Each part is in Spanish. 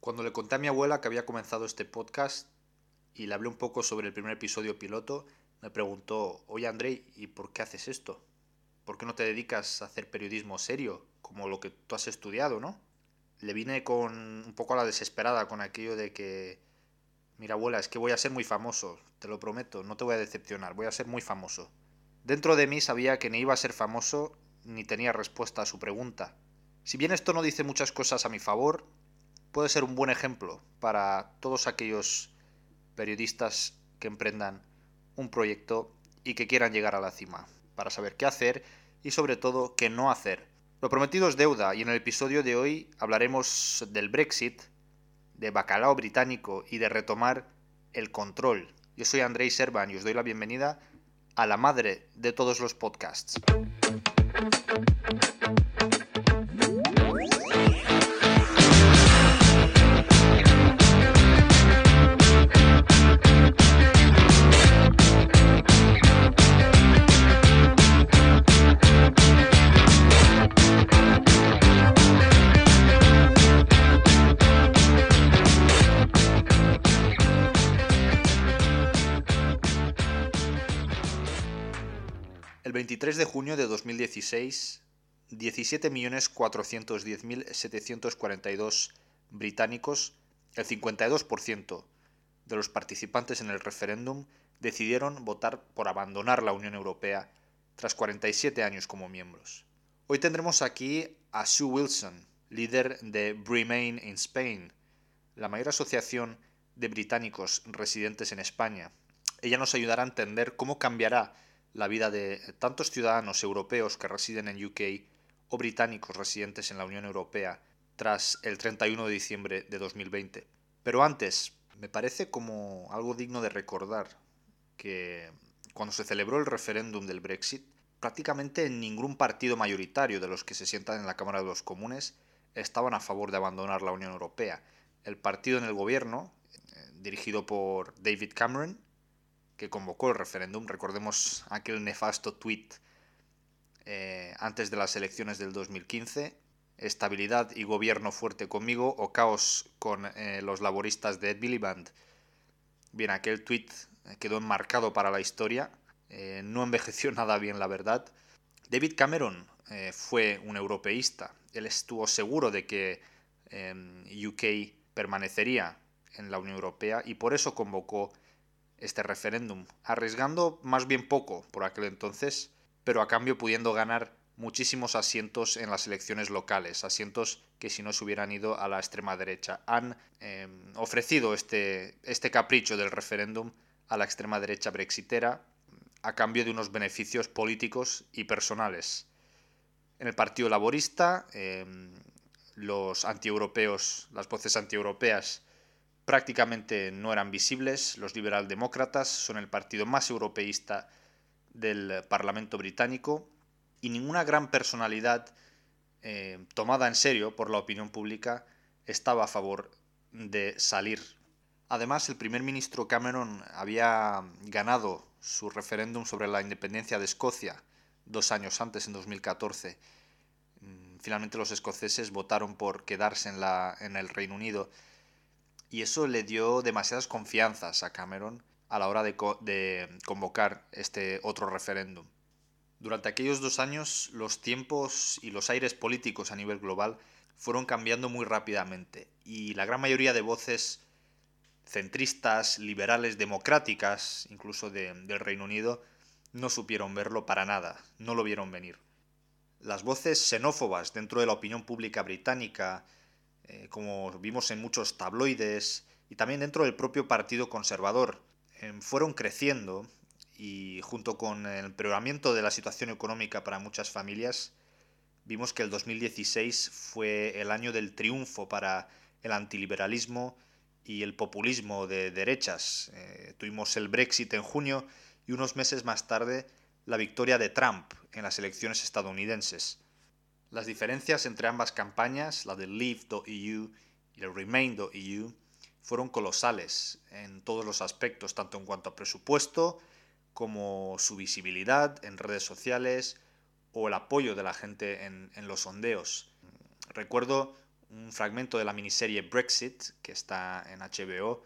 Cuando le conté a mi abuela que había comenzado este podcast y le hablé un poco sobre el primer episodio piloto, me preguntó, oye Andrei, ¿y por qué haces esto? ¿Por qué no te dedicas a hacer periodismo serio, como lo que tú has estudiado, no? Le vine con un poco a la desesperada con aquello de que, mira abuela, es que voy a ser muy famoso, te lo prometo, no te voy a decepcionar, voy a ser muy famoso. Dentro de mí sabía que ni iba a ser famoso ni tenía respuesta a su pregunta. Si bien esto no dice muchas cosas a mi favor, puede ser un buen ejemplo para todos aquellos periodistas que emprendan un proyecto y que quieran llegar a la cima, para saber qué hacer y sobre todo qué no hacer. Lo prometido es deuda y en el episodio de hoy hablaremos del Brexit, de bacalao británico y de retomar el control. Yo soy Andrei Servan y os doy la bienvenida a la madre de todos los podcasts. El 23 de junio de 2016, 17.410.742 británicos, el 52% de los participantes en el referéndum, decidieron votar por abandonar la Unión Europea tras 47 años como miembros. Hoy tendremos aquí a Sue Wilson, líder de Remain in Spain, la mayor asociación de británicos residentes en España. Ella nos ayudará a entender cómo cambiará la vida de tantos ciudadanos europeos que residen en UK o británicos residentes en la Unión Europea tras el 31 de diciembre de 2020. Pero antes, me parece como algo digno de recordar que cuando se celebró el referéndum del Brexit, prácticamente ningún partido mayoritario de los que se sientan en la Cámara de los Comunes estaban a favor de abandonar la Unión Europea. El partido en el gobierno, eh, dirigido por David Cameron, que convocó el referéndum. Recordemos aquel nefasto tweet eh, antes de las elecciones del 2015. Estabilidad y gobierno fuerte conmigo o caos con eh, los laboristas de Ed Miliband. Bien, aquel tweet quedó enmarcado para la historia. Eh, no envejeció nada bien, la verdad. David Cameron fue un europeísta. Él estuvo seguro de que UK permanecería en la Unión Europea y por eso convocó este referéndum, arriesgando más bien poco por aquel entonces, pero a cambio pudiendo ganar muchísimos asientos en las elecciones locales, asientos que si no se hubieran ido a la extrema derecha. Han em, ofrecido este, este capricho del referéndum a la extrema derecha brexitera a cambio de unos beneficios políticos y personales. En el Partido Laborista, em, los antieuropeos, las voces antieuropeas prácticamente no eran visibles. Los liberaldemócratas son el partido más europeísta del Parlamento británico y ninguna gran personalidad eh, tomada en serio por la opinión pública estaba a favor de salir. Además, el primer ministro Cameron había ganado su referéndum sobre la independencia de Escocia dos años antes, en 2014. Mm, finalmente los escoceses votaron por quedarse en, la, en el Reino Unido y eso le dio demasiadas confianzas a Cameron a la hora de, convocar este otro referéndum. Durante aquellos dos años los tiempos y los aires políticos a nivel global fueron cambiando muy rápidamente y la gran mayoría de voces centristas, liberales, democráticas, incluso del Reino Unido, no supieron verlo para nada, no lo vieron venir. Las voces xenófobas dentro de la opinión pública británica, eh, como vimos en muchos tabloides y también dentro del propio Partido Conservador, em, fueron creciendo y junto con el empeoramiento de la situación económica para muchas familias, vimos que el 2016 fue el año del triunfo para el antiliberalismo y el populismo de derechas. Eh, tuvimos el Brexit en junio y unos meses más tarde la victoria de Trump en las elecciones estadounidenses. Las diferencias entre ambas campañas, la de Leave.eu y el Remain.eu, fueron colosales en todos los aspectos, tanto en cuanto a presupuesto como su visibilidad en redes sociales o el apoyo de la gente en, los sondeos. Recuerdo un fragmento de la miniserie Brexit, que está en HBO,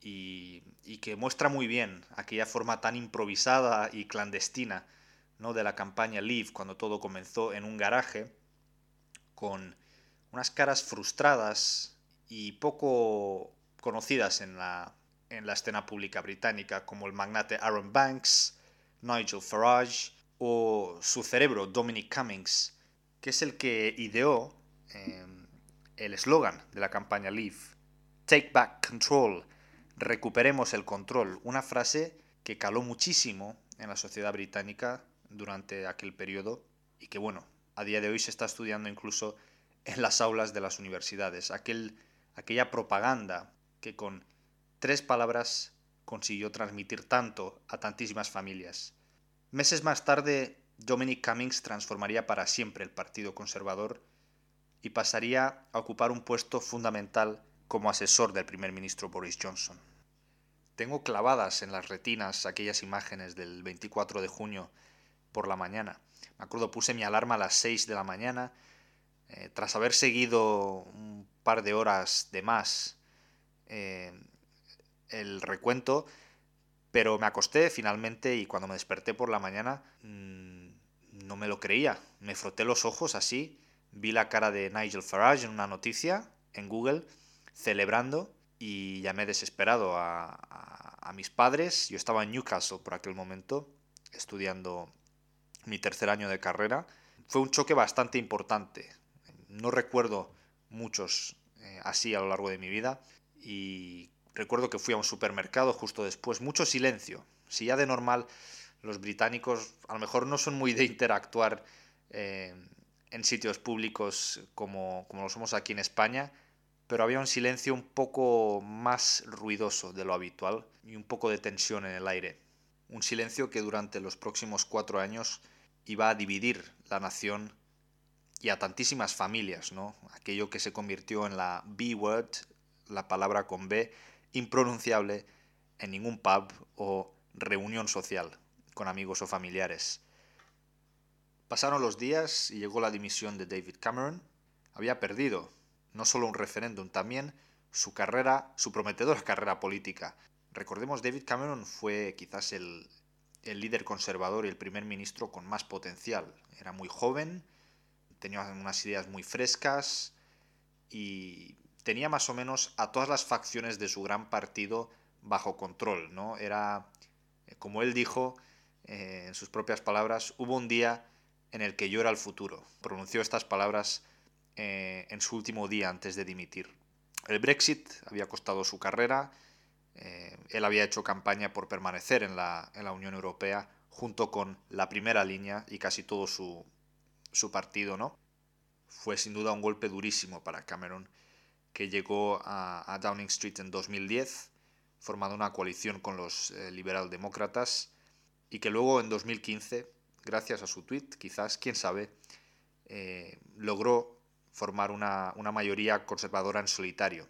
y, que muestra muy bien aquella forma tan improvisada y clandestina ¿no? de la campaña Leave cuando todo comenzó en un garaje, con unas caras frustradas y poco conocidas en la, en la escena pública británica, como el magnate Aaron Banks, Nigel Farage o su cerebro Dominic Cummings, que es el que ideó em, el eslogan de la campaña Leave, Take Back Control, recuperemos el control, una frase que caló muchísimo en la sociedad británica durante aquel periodo y que bueno, a día de hoy se está estudiando incluso en las aulas de las universidades, aquel, aquella propaganda que con tres palabras consiguió transmitir tanto a tantísimas familias. Meses más tarde, Dominic Cummings transformaría para siempre el Partido Conservador y pasaría a ocupar un puesto fundamental como asesor del primer ministro Boris Johnson. Tengo clavadas en las retinas aquellas imágenes del 24 de junio por la mañana. Me acuerdo, puse mi alarma a las 6 de la mañana, eh, tras haber seguido un par de horas de más eh, el recuento, pero me acosté finalmente y cuando me desperté por la mañana mm, no me lo creía. Me froté los ojos así, vi la cara de Nigel Farage en una noticia en Google celebrando y llamé desesperado a, a, mis padres. Yo estaba en Newcastle por aquel momento estudiando mi tercer año de carrera. Fue un choque bastante importante. No recuerdo muchos eh, así a lo largo de mi vida y Recuerdo que fui a un supermercado justo después, mucho silencio. Si ya de normal los británicos a lo mejor no son muy de interactuar eh, en sitios públicos como, como lo somos aquí en España, pero había un silencio un poco más ruidoso de lo habitual y un poco de tensión en el aire. Un silencio que durante los próximos cuatro años iba a dividir la nación y a tantísimas familias, ¿no? Aquello que se convirtió en la B-word, la palabra con B, impronunciable en ningún pub o reunión social con amigos o familiares. Pasaron los días y llegó la dimisión de David Cameron. Había perdido no solo un referéndum, también su carrera, su prometedora carrera política. Recordemos, David Cameron fue quizás el, el líder conservador y el primer ministro con más potencial. Era muy joven, tenía unas ideas muy frescas y tenía más o menos a todas las facciones de su gran partido bajo control, ¿no? Era, eh, como él dijo eh, en sus propias palabras, hubo un día en el que yo era el futuro. Pronunció estas palabras eh, en su último día antes de dimitir. El Brexit había costado su carrera, él había hecho campaña por permanecer en la, Unión Europea junto con la primera línea y casi todo su, partido, ¿no? Fue sin duda un golpe durísimo para Cameron que llegó a, Downing Street en 2010, formando una coalición con los eh, liberaldemócratas, y que luego en 2015, gracias a su tweet, quizás, quién sabe, eh, logró formar una mayoría conservadora en solitario.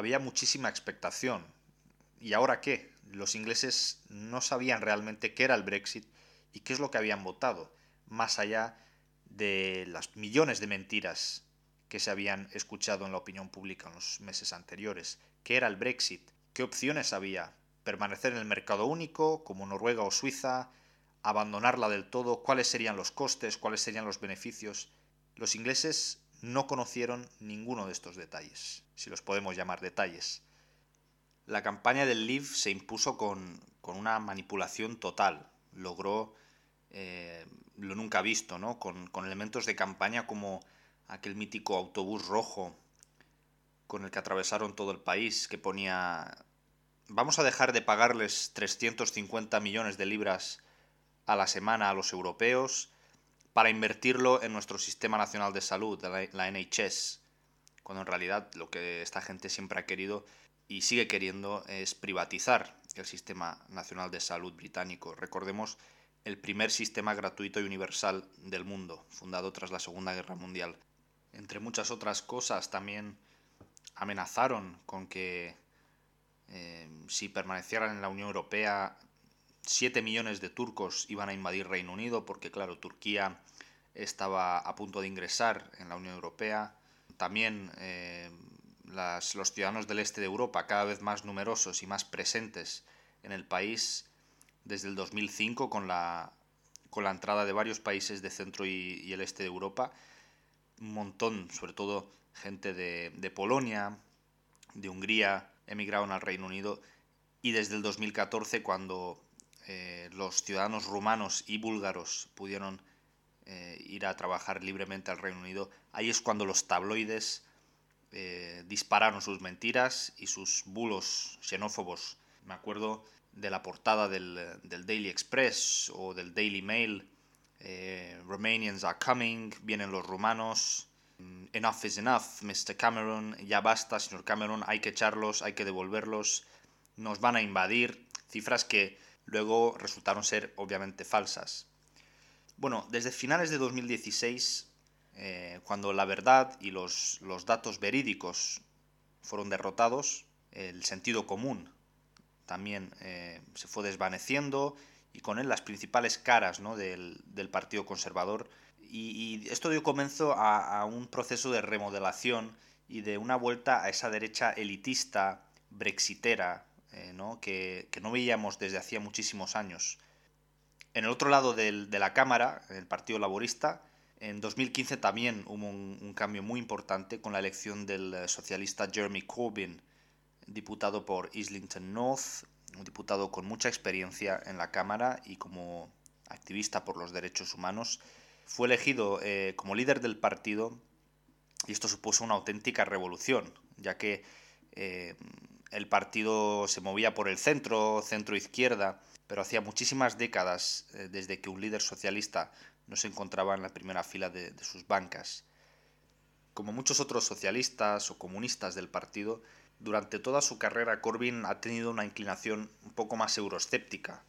Había muchísima expectación. ¿Y ahora qué? Los ingleses no sabían realmente qué era el Brexit y qué es lo que habían votado, más allá de las millones de mentiras que se habían escuchado en la opinión pública en los meses anteriores. ¿Qué era el Brexit? ¿Qué opciones había? ¿Permanecer en el mercado único, como Noruega o Suiza? ¿Abandonarla del todo? ¿Cuáles serían los costes? ¿Cuáles serían los beneficios? Los ingleses no conocieron ninguno de estos detalles, si los podemos llamar detalles. La campaña del Leave se impuso con, una manipulación total. Logró eh, lo nunca visto, ¿no? Con, con elementos de campaña como aquel mítico autobús rojo con el que atravesaron todo el país, que ponía vamos a dejar de pagarles 350 millones de libras a la semana a los europeos para invertirlo en nuestro sistema nacional de salud, la NHS, cuando en realidad lo que esta gente siempre ha querido y sigue queriendo es privatizar el sistema nacional de salud británico. Recordemos el primer sistema gratuito y universal del mundo, fundado tras la Segunda Guerra Mundial entre muchas otras cosas, también amenazaron con que eh, si permanecieran en la Unión Europea, 7 millones de turcos iban a invadir Reino Unido, porque claro, Turquía estaba a punto de ingresar en la Unión Europea. También eh, los ciudadanos del este de Europa, cada vez más numerosos y más presentes en el país desde el 2005 con la, con la entrada de varios países de centro y, el este de Europa, un montón, sobre todo gente de, de Polonia, de Hungría, emigraron al Reino Unido y desde el 2014 cuando eh, los ciudadanos rumanos y búlgaros pudieron eh, ir a trabajar libremente al Reino Unido, ahí es cuando los tabloides eh, dispararon sus mentiras y sus bulos xenófobos. Me acuerdo de la portada del, Daily Express o del Daily Mail. Romanians are coming, vienen los rumanos. Mm, enough is enough, Mr. Cameron. Ya basta, señor Cameron, hay que echarlos, hay que devolverlos. Nos van a invadir. Cifras que luego resultaron ser obviamente falsas. Bueno, desde finales de 2016, eh, cuando la verdad y los, datos verídicos fueron derrotados, el sentido común también eh, se fue desvaneciendo y con él las principales caras del, Partido Conservador. Y, esto dio comienzo a, a, un proceso de remodelación y de una vuelta a esa derecha elitista, brexitera, eh, Que, no veíamos desde hacía muchísimos años. En el otro lado de la Cámara, el Partido Laborista, en 2015 también hubo un, cambio muy importante con la elección del eh, socialista Jeremy Corbyn, diputado por Islington North, un diputado con mucha experiencia en la Cámara y como activista por los derechos humanos. Fue elegido eh, como líder del partido y esto supuso una auténtica revolución, ya que el partido se movía por el centro, centro-izquierda, pero hacía muchísimas décadas eh, desde que un líder socialista no se encontraba en la primera fila de, sus bancas. Como muchos otros socialistas o comunistas del partido, durante toda su carrera Corbyn ha tenido una inclinación un poco más euroscéptica,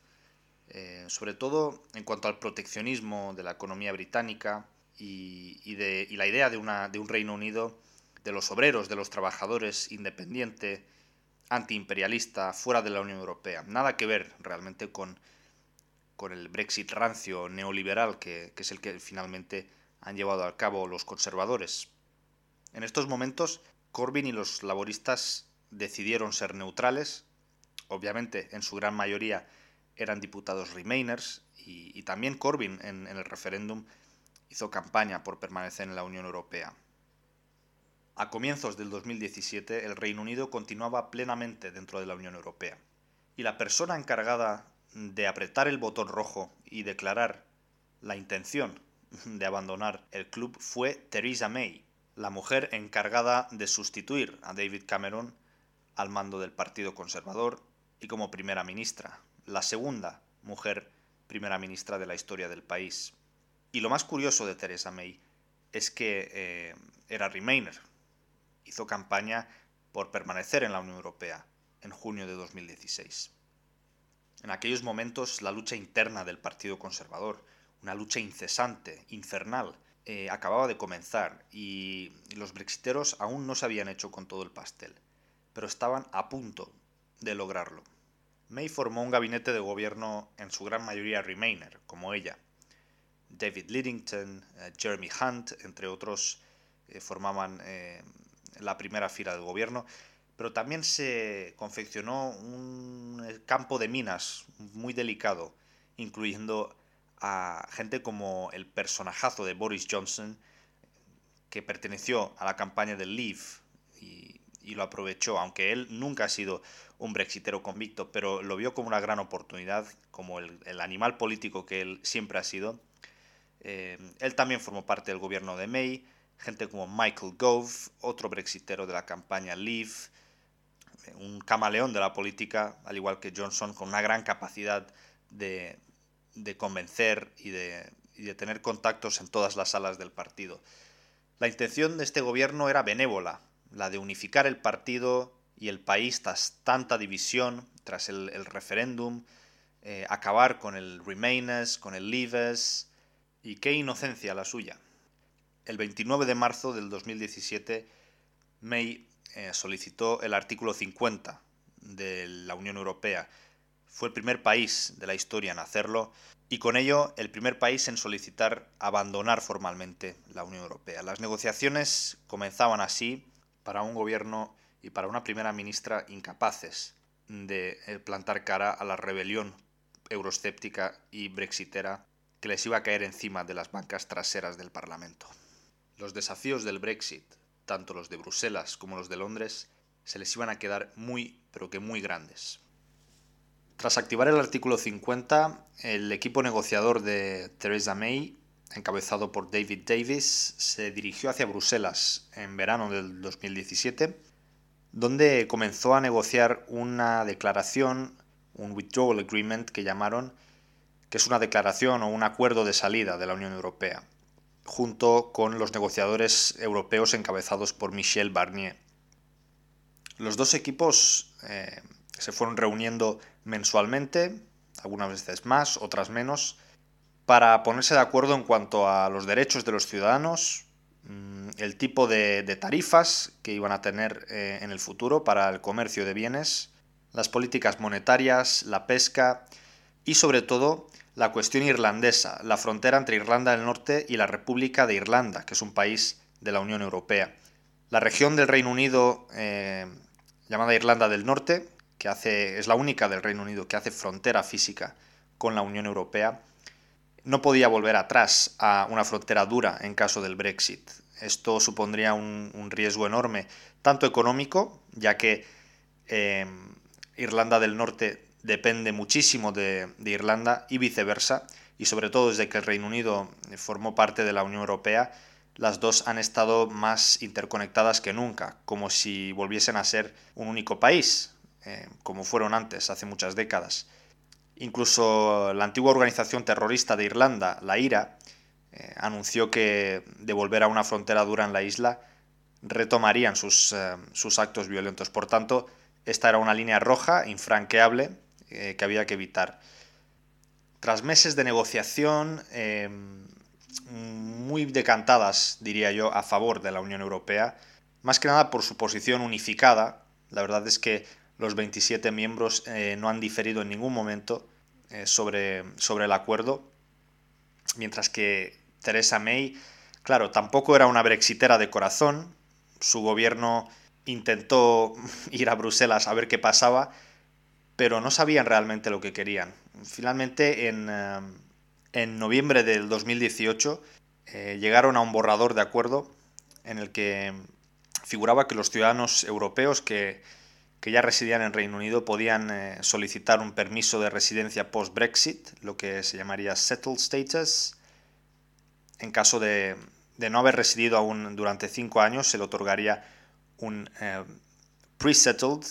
eh, sobre todo en cuanto al proteccionismo de la economía británica y, la idea de, de un Reino Unido de los obreros, de los trabajadores independiente, antiimperialista fuera de la Unión Europea. Nada que ver realmente con, con el Brexit rancio neoliberal que, es el que finalmente han llevado a cabo los conservadores. En estos momentos, Corbyn y los laboristas decidieron ser neutrales. Obviamente, en su gran mayoría eran diputados Remainers y, también Corbyn en el referéndum hizo campaña por permanecer en la Unión Europea. A comienzos del 2017 el Reino Unido continuaba plenamente dentro de la Unión Europea, y la persona encargada de apretar el botón rojo y declarar la intención de abandonar el club fue Theresa May, la mujer encargada de sustituir a David Cameron al mando del Partido Conservador y como primera ministra, la segunda mujer primera ministra de la historia del país. Y lo más curioso de Theresa May es que eh, era Remainer, hizo campaña por permanecer en la Unión Europea en junio de 2016. En aquellos momentos la lucha interna del Partido Conservador, una lucha incesante, infernal, eh, acababa de comenzar y los brexiteros aún no se habían hecho con todo el pastel, pero estaban a punto de lograrlo. May formó un gabinete de gobierno en su gran mayoría Remainer, como ella. David Lidington, eh, Jeremy Hunt, entre otros, eh, formaban la primera fila del gobierno, pero también se confeccionó un campo de minas muy delicado, incluyendo a gente como el personajazo de Boris Johnson, que perteneció a la campaña del Leave y, lo aprovechó, aunque él nunca ha sido un brexitero convicto, pero lo vio como una gran oportunidad, como el, animal político que él siempre ha sido. Eh, él también formó parte del gobierno de May, gente como Michael Gove, otro brexitero de la campaña Leave, un camaleón de la política, al igual que Johnson, con una gran capacidad de, convencer y de, tener contactos en todas las salas del partido. La intención de este gobierno era benévola, la de unificar el partido y el país tras tanta división, tras el, referéndum, eh, acabar con el Remainers, con el Leavers, y qué inocencia la suya. El 29 de marzo del 2017, May eh, solicitó el artículo 50 de la Unión Europea. Fue el primer país de la historia en hacerlo y con ello el primer país en solicitar abandonar formalmente la Unión Europea. Las negociaciones comenzaban así para un gobierno y para una primera ministra incapaces de eh, plantar cara a la rebelión euroscéptica y brexitera que les iba a caer encima de las bancas traseras del Parlamento. Los desafíos del Brexit, tanto los de Bruselas como los de Londres, se les iban a quedar muy, pero que muy grandes. Tras activar el artículo 50, el equipo negociador de Theresa May, encabezado por David Davis, se dirigió hacia Bruselas en verano del 2017, donde comenzó a negociar una declaración, un withdrawal agreement que llamaron, que es una declaración o un acuerdo de salida de la Unión Europea, junto con los negociadores europeos encabezados por Michel Barnier. Los dos equipos eh, se fueron reuniendo mensualmente, algunas veces más, otras menos, para ponerse de acuerdo en cuanto a los derechos de los ciudadanos, mm, el tipo de, tarifas que iban a tener eh, en el futuro para el comercio de bienes, las políticas monetarias, la pesca y sobre todo la cuestión irlandesa, la frontera entre Irlanda del Norte y la República de Irlanda, que es un país de la Unión Europea. La región del Reino Unido eh, llamada Irlanda del Norte, que es la única del Reino Unido que hace frontera física con la Unión Europea, no podía volver atrás a una frontera dura en caso del Brexit. Esto supondría un, riesgo enorme, tanto económico, ya que eh, Irlanda del Norte depende muchísimo de, Irlanda y viceversa, y sobre todo desde que el Reino Unido formó parte de la Unión Europea, las dos han estado más interconectadas que nunca, como si volviesen a ser un único país, eh, como fueron antes, hace muchas décadas. Incluso la antigua organización terrorista de Irlanda, la IRA, eh, anunció que de volver a una frontera dura en la isla retomarían sus, eh, sus, actos violentos. Por tanto, esta era una línea roja, infranqueable, que había que evitar. Tras meses de negociación muy decantadas, diría yo, a favor de la Unión Europea, más que nada por su posición unificada. La verdad es que los 27 miembros eh, no han diferido en ningún momento eh, sobre, sobre el acuerdo, mientras que Theresa May, claro, tampoco era una brexitera de corazón, su gobierno intentó ir a Bruselas a ver qué pasaba, pero no sabían realmente lo que querían. Finalmente, en, eh, en noviembre del 2018, llegaron a un borrador de acuerdo en el que figuraba que los ciudadanos europeos que que ya residían en Reino Unido podían eh, solicitar un permiso de residencia post-Brexit, lo que se llamaría settled status. En caso de, no haber residido aún durante cinco años, se le otorgaría un eh, pre-settled,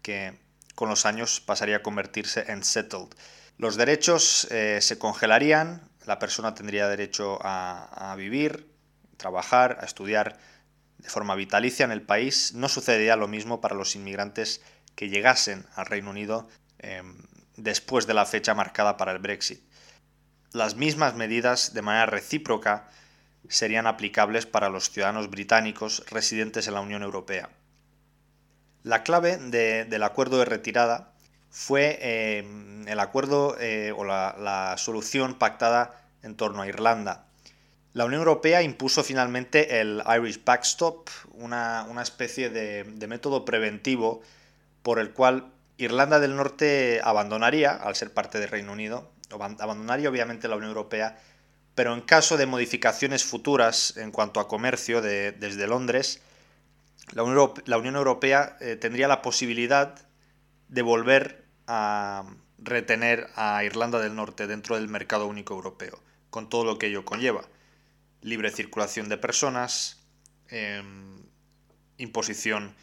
que con los años pasaría a convertirse en settled. Los derechos eh, se congelarían, la persona tendría derecho a, vivir, trabajar, a estudiar de forma vitalicia en el país, no sucedería lo mismo para los inmigrantes que llegasen al Reino Unido em, después de la fecha marcada para el Brexit. Las mismas medidas de manera recíproca serían aplicables para los ciudadanos británicos residentes en la Unión Europea. La clave del acuerdo de retirada fue em, el acuerdo eh, o la solución pactada en torno a Irlanda, la Unión Europea impuso finalmente el Irish Backstop, una, especie de, método preventivo por el cual Irlanda del Norte abandonaría, al ser parte del Reino Unido, abandonaría obviamente la Unión Europea, pero en caso de modificaciones futuras en cuanto a comercio desde Londres, la Unión, Europea eh, tendría la posibilidad de volver a retener a Irlanda del Norte dentro del mercado único europeo, con todo lo que ello conlleva libre circulación de personas, em, imposición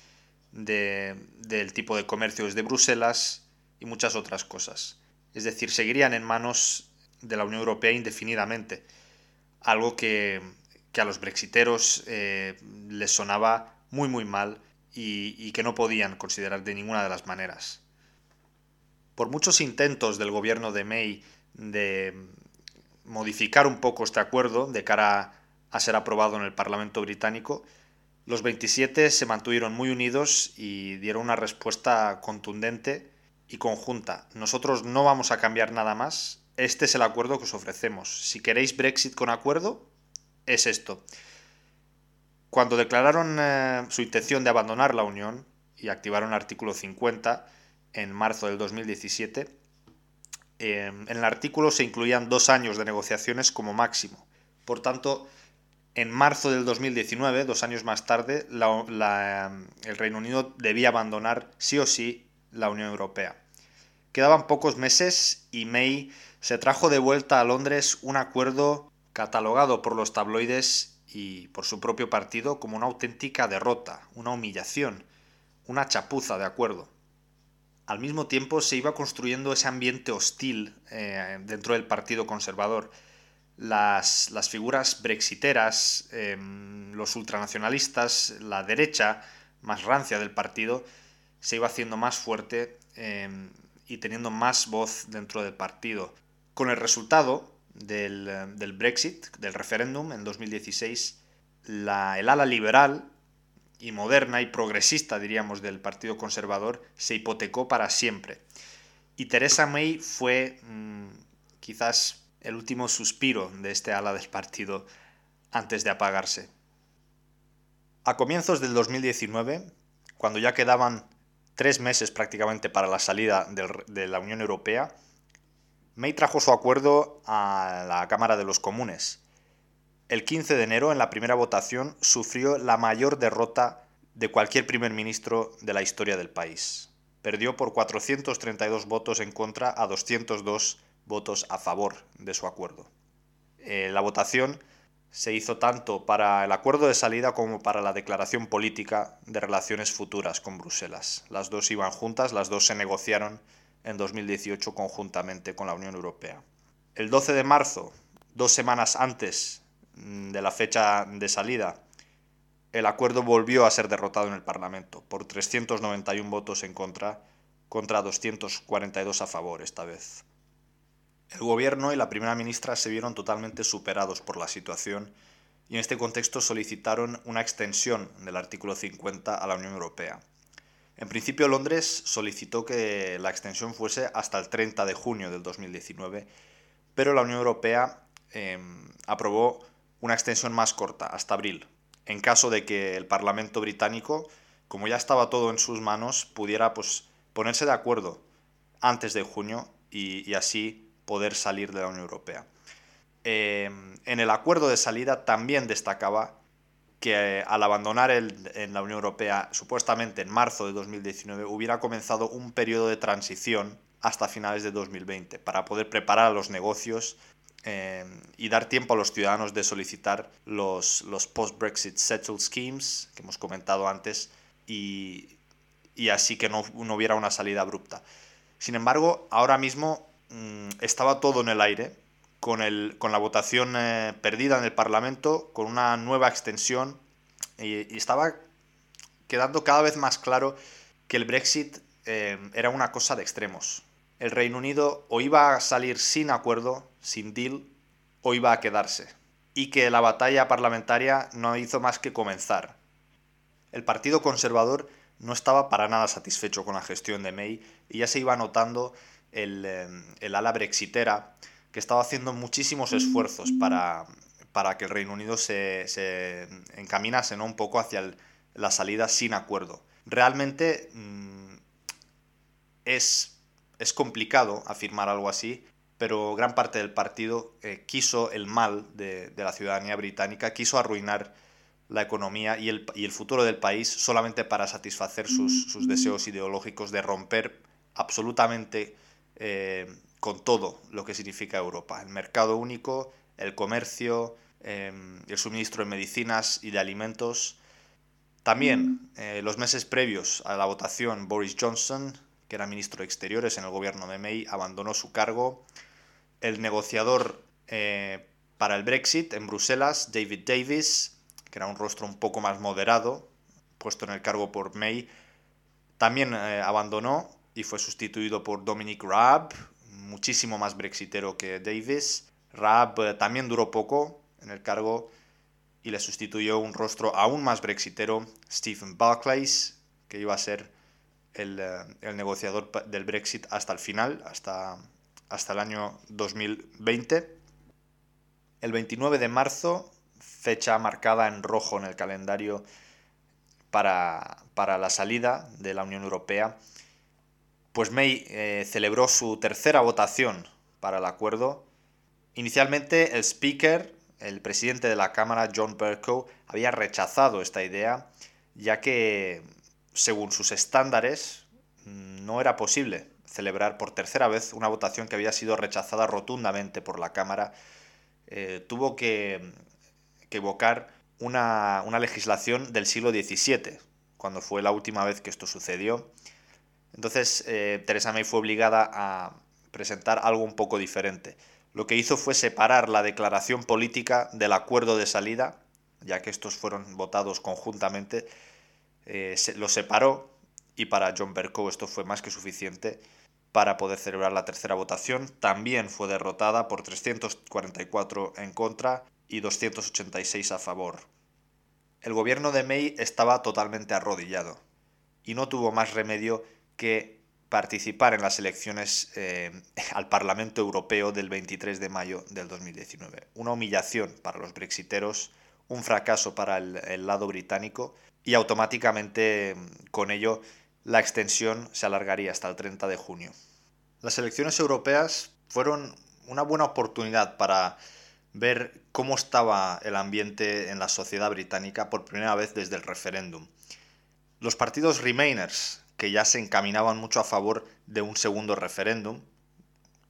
del tipo de comercio desde Bruselas y muchas otras cosas. Es decir, seguirían en manos de la Unión Europea indefinidamente, algo que, a los brexiteros eh, les sonaba muy muy mal y, y que no podían considerar de ninguna de las maneras. Por muchos intentos del gobierno de May de, modificar un poco este acuerdo de cara a ser aprobado en el Parlamento británico, los 27 se mantuvieron muy unidos y dieron una respuesta contundente y conjunta. Nosotros no vamos a cambiar nada más, este es el acuerdo que os ofrecemos. Si queréis Brexit con acuerdo, es esto. Cuando declararon eh, su intención de abandonar la Unión y activaron el artículo 50 en marzo del 2017, eh, en el artículo se incluían dos años de negociaciones como máximo. Por tanto, en marzo del 2019, dos años más tarde, el Reino Unido debía abandonar sí o sí la Unión Europea. Quedaban pocos meses y May se trajo de vuelta a Londres un acuerdo catalogado por los tabloides y por su propio partido como una auténtica derrota, una humillación, una chapuza de acuerdo. Al mismo tiempo se iba construyendo ese ambiente hostil eh, dentro del Partido Conservador. Las, figuras brexiteras, em, los ultranacionalistas, la derecha más rancia del partido, se iba haciendo más fuerte em, y teniendo más voz dentro del partido. Con el resultado, eh, del, Brexit, del referéndum en 2016, la, el ala liberal y moderna y progresista, diríamos, del Partido Conservador se hipotecó para siempre. Y Theresa May fue mm, quizás el último suspiro de este ala del partido antes de apagarse. A comienzos del 2019, cuando ya quedaban tres meses prácticamente para la salida de la Unión Europea, May trajo su acuerdo a la Cámara de los Comunes. El 15 de enero, en la primera votación, sufrió la mayor derrota de cualquier primer ministro de la historia del país. Perdió por 432 votos en contra a 202 votos a favor de su acuerdo. Eh, la votación se hizo tanto para el acuerdo de salida como para la declaración política de relaciones futuras con Bruselas. Las dos iban juntas, las dos se negociaron en 2018 conjuntamente con la Unión Europea. El 12 de marzo, dos semanas antes mm, de la fecha de salida, el acuerdo volvió a ser derrotado en el Parlamento por 391 votos en contra contra 242 a favor esta vez. El gobierno y la primera ministra se vieron totalmente superados por la situación y en este contexto solicitaron una extensión del artículo 50 a la Unión Europea. En principio Londres solicitó que la extensión fuese hasta el 30 de junio del 2019, pero la Unión Europea em, aprobó una extensión más corta, hasta abril, en caso de que el Parlamento británico, como ya estaba todo en sus manos, pudiera pues, ponerse de acuerdo antes de junio y, así poder salir de la Unión Europea. Em, en el acuerdo de salida también destacaba que al abandonar en la Unión Europea supuestamente en marzo de 2019 hubiera comenzado un periodo de transición hasta finales de 2020 para poder preparar los negocios eh, y dar tiempo a los ciudadanos de solicitar los, los post-Brexit settled schemes que hemos comentado antes y, así que no, hubiera una salida abrupta. Sin embargo, ahora mismo mm, estaba todo en el aire con, el, con la votación eh, perdida en el Parlamento, con una nueva extensión, y, estaba quedando cada vez más claro que el Brexit eh, era una cosa de extremos. El Reino Unido o iba a salir sin acuerdo, sin deal, o iba a quedarse. Y que la batalla parlamentaria no hizo más que comenzar. El Partido Conservador no estaba para nada satisfecho con la gestión de May y ya se iba notando el, eh, el ala brexitera que estaba haciendo muchísimos esfuerzos para, para que el Reino Unido se, se encaminase ¿no? un poco hacia la salida sin acuerdo. Realmente mm, es, es, complicado afirmar algo así, pero gran parte del partido eh, quiso el mal de, de, la ciudadanía británica, quiso arruinar la economía y el, y el futuro del país solamente para satisfacer sus, sus deseos ideológicos de romper absolutamente eh, con todo lo que significa Europa. El mercado único, el comercio, em, el suministro de medicinas y de alimentos. También, eh, los meses previos a la votación, Boris Johnson, que era ministro de Exteriores en el gobierno de May, abandonó su cargo. El negociador eh, para el Brexit en Bruselas, David Davis, que era un rostro un poco más moderado, puesto en el cargo por May, también eh, abandonó y fue sustituido por Dominic Raab, muchísimo más brexitero que Davis. Raab eh, también duró poco en el cargo y le sustituyó un rostro aún más brexitero, Stephen Barclays, que iba a ser el, eh, negociador del Brexit hasta el final, hasta, hasta el año 2020. El 29 de marzo, fecha marcada en rojo en el calendario para, la salida de la Unión Europea, pues May eh, celebró su tercera votación para el acuerdo. Inicialmente el speaker, el presidente de la Cámara, John Bercow, había rechazado esta idea, ya que, según sus estándares, no era posible celebrar por tercera vez una votación que había sido rechazada rotundamente por la Cámara. Eh, tuvo que, evocar una, legislación del siglo XVII, cuando fue la última vez que esto sucedió. Entonces, eh, Teresa May fue obligada a presentar algo un poco diferente. Lo que hizo fue separar la declaración política del acuerdo de salida, ya que estos fueron votados conjuntamente, eh, lo separó y para John Bercow esto fue más que suficiente para poder celebrar la tercera votación. También fue derrotada por 344 en contra y 286 a favor. El gobierno de May estaba totalmente arrodillado y no tuvo más remedio que participar en las elecciones eh, al Parlamento Europeo del 23 de mayo del 2019. Una humillación para los brexiteros, un fracaso para el lado británico y automáticamente con ello la extensión se alargaría hasta el 30 de junio. Las elecciones europeas fueron una buena oportunidad para ver cómo estaba el ambiente en la sociedad británica por primera vez desde el referéndum. Los partidos Remainers, que ya se encaminaban mucho a favor de un segundo referéndum,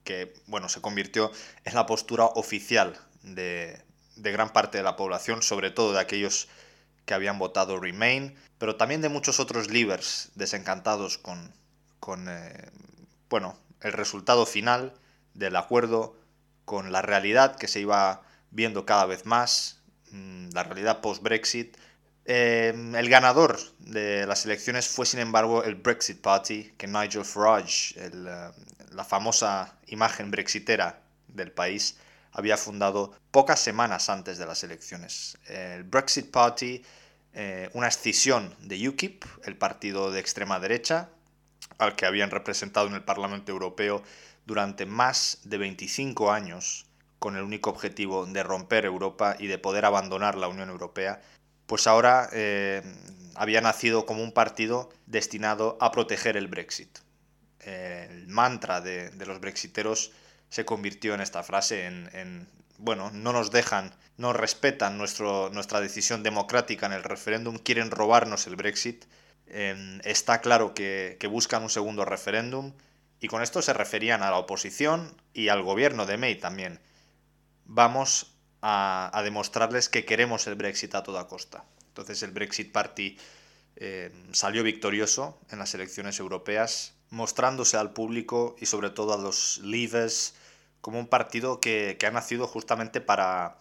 que bueno, se convirtió en la postura oficial de, de gran parte de la población, sobre todo de aquellos que habían votado Remain, pero también de muchos otros Leavers desencantados con, con eh, bueno, el resultado final del acuerdo, con la realidad que se iba viendo cada vez más, mm, la realidad post-Brexit. Eh, el ganador de las elecciones fue, sin embargo, el Brexit Party, que Nigel Farage, eh, la famosa imagen brexitera del país, había fundado pocas semanas antes de las elecciones. El Brexit Party eh, una escisión de UKIP, el partido de extrema derecha, al que habían representado en el Parlamento Europeo durante más de 25 años, con el único objetivo de romper Europa y de poder abandonar la Unión Europea, pues ahora eh, había nacido como un partido destinado a proteger el Brexit. el mantra de, los brexiteros se convirtió en esta frase, en bueno, no nos dejan, no respetan nuestra decisión democrática en el referéndum, quieren robarnos el Brexit. Em, está claro que, buscan un segundo referéndum y con esto se referían a la oposición y al gobierno de May también. Vamos a, demostrarles que queremos el Brexit a toda costa. Entonces el Brexit Party em, salió victorioso en las elecciones europeas, mostrándose al público y sobre todo a los leavers, como un partido que, ha nacido justamente para,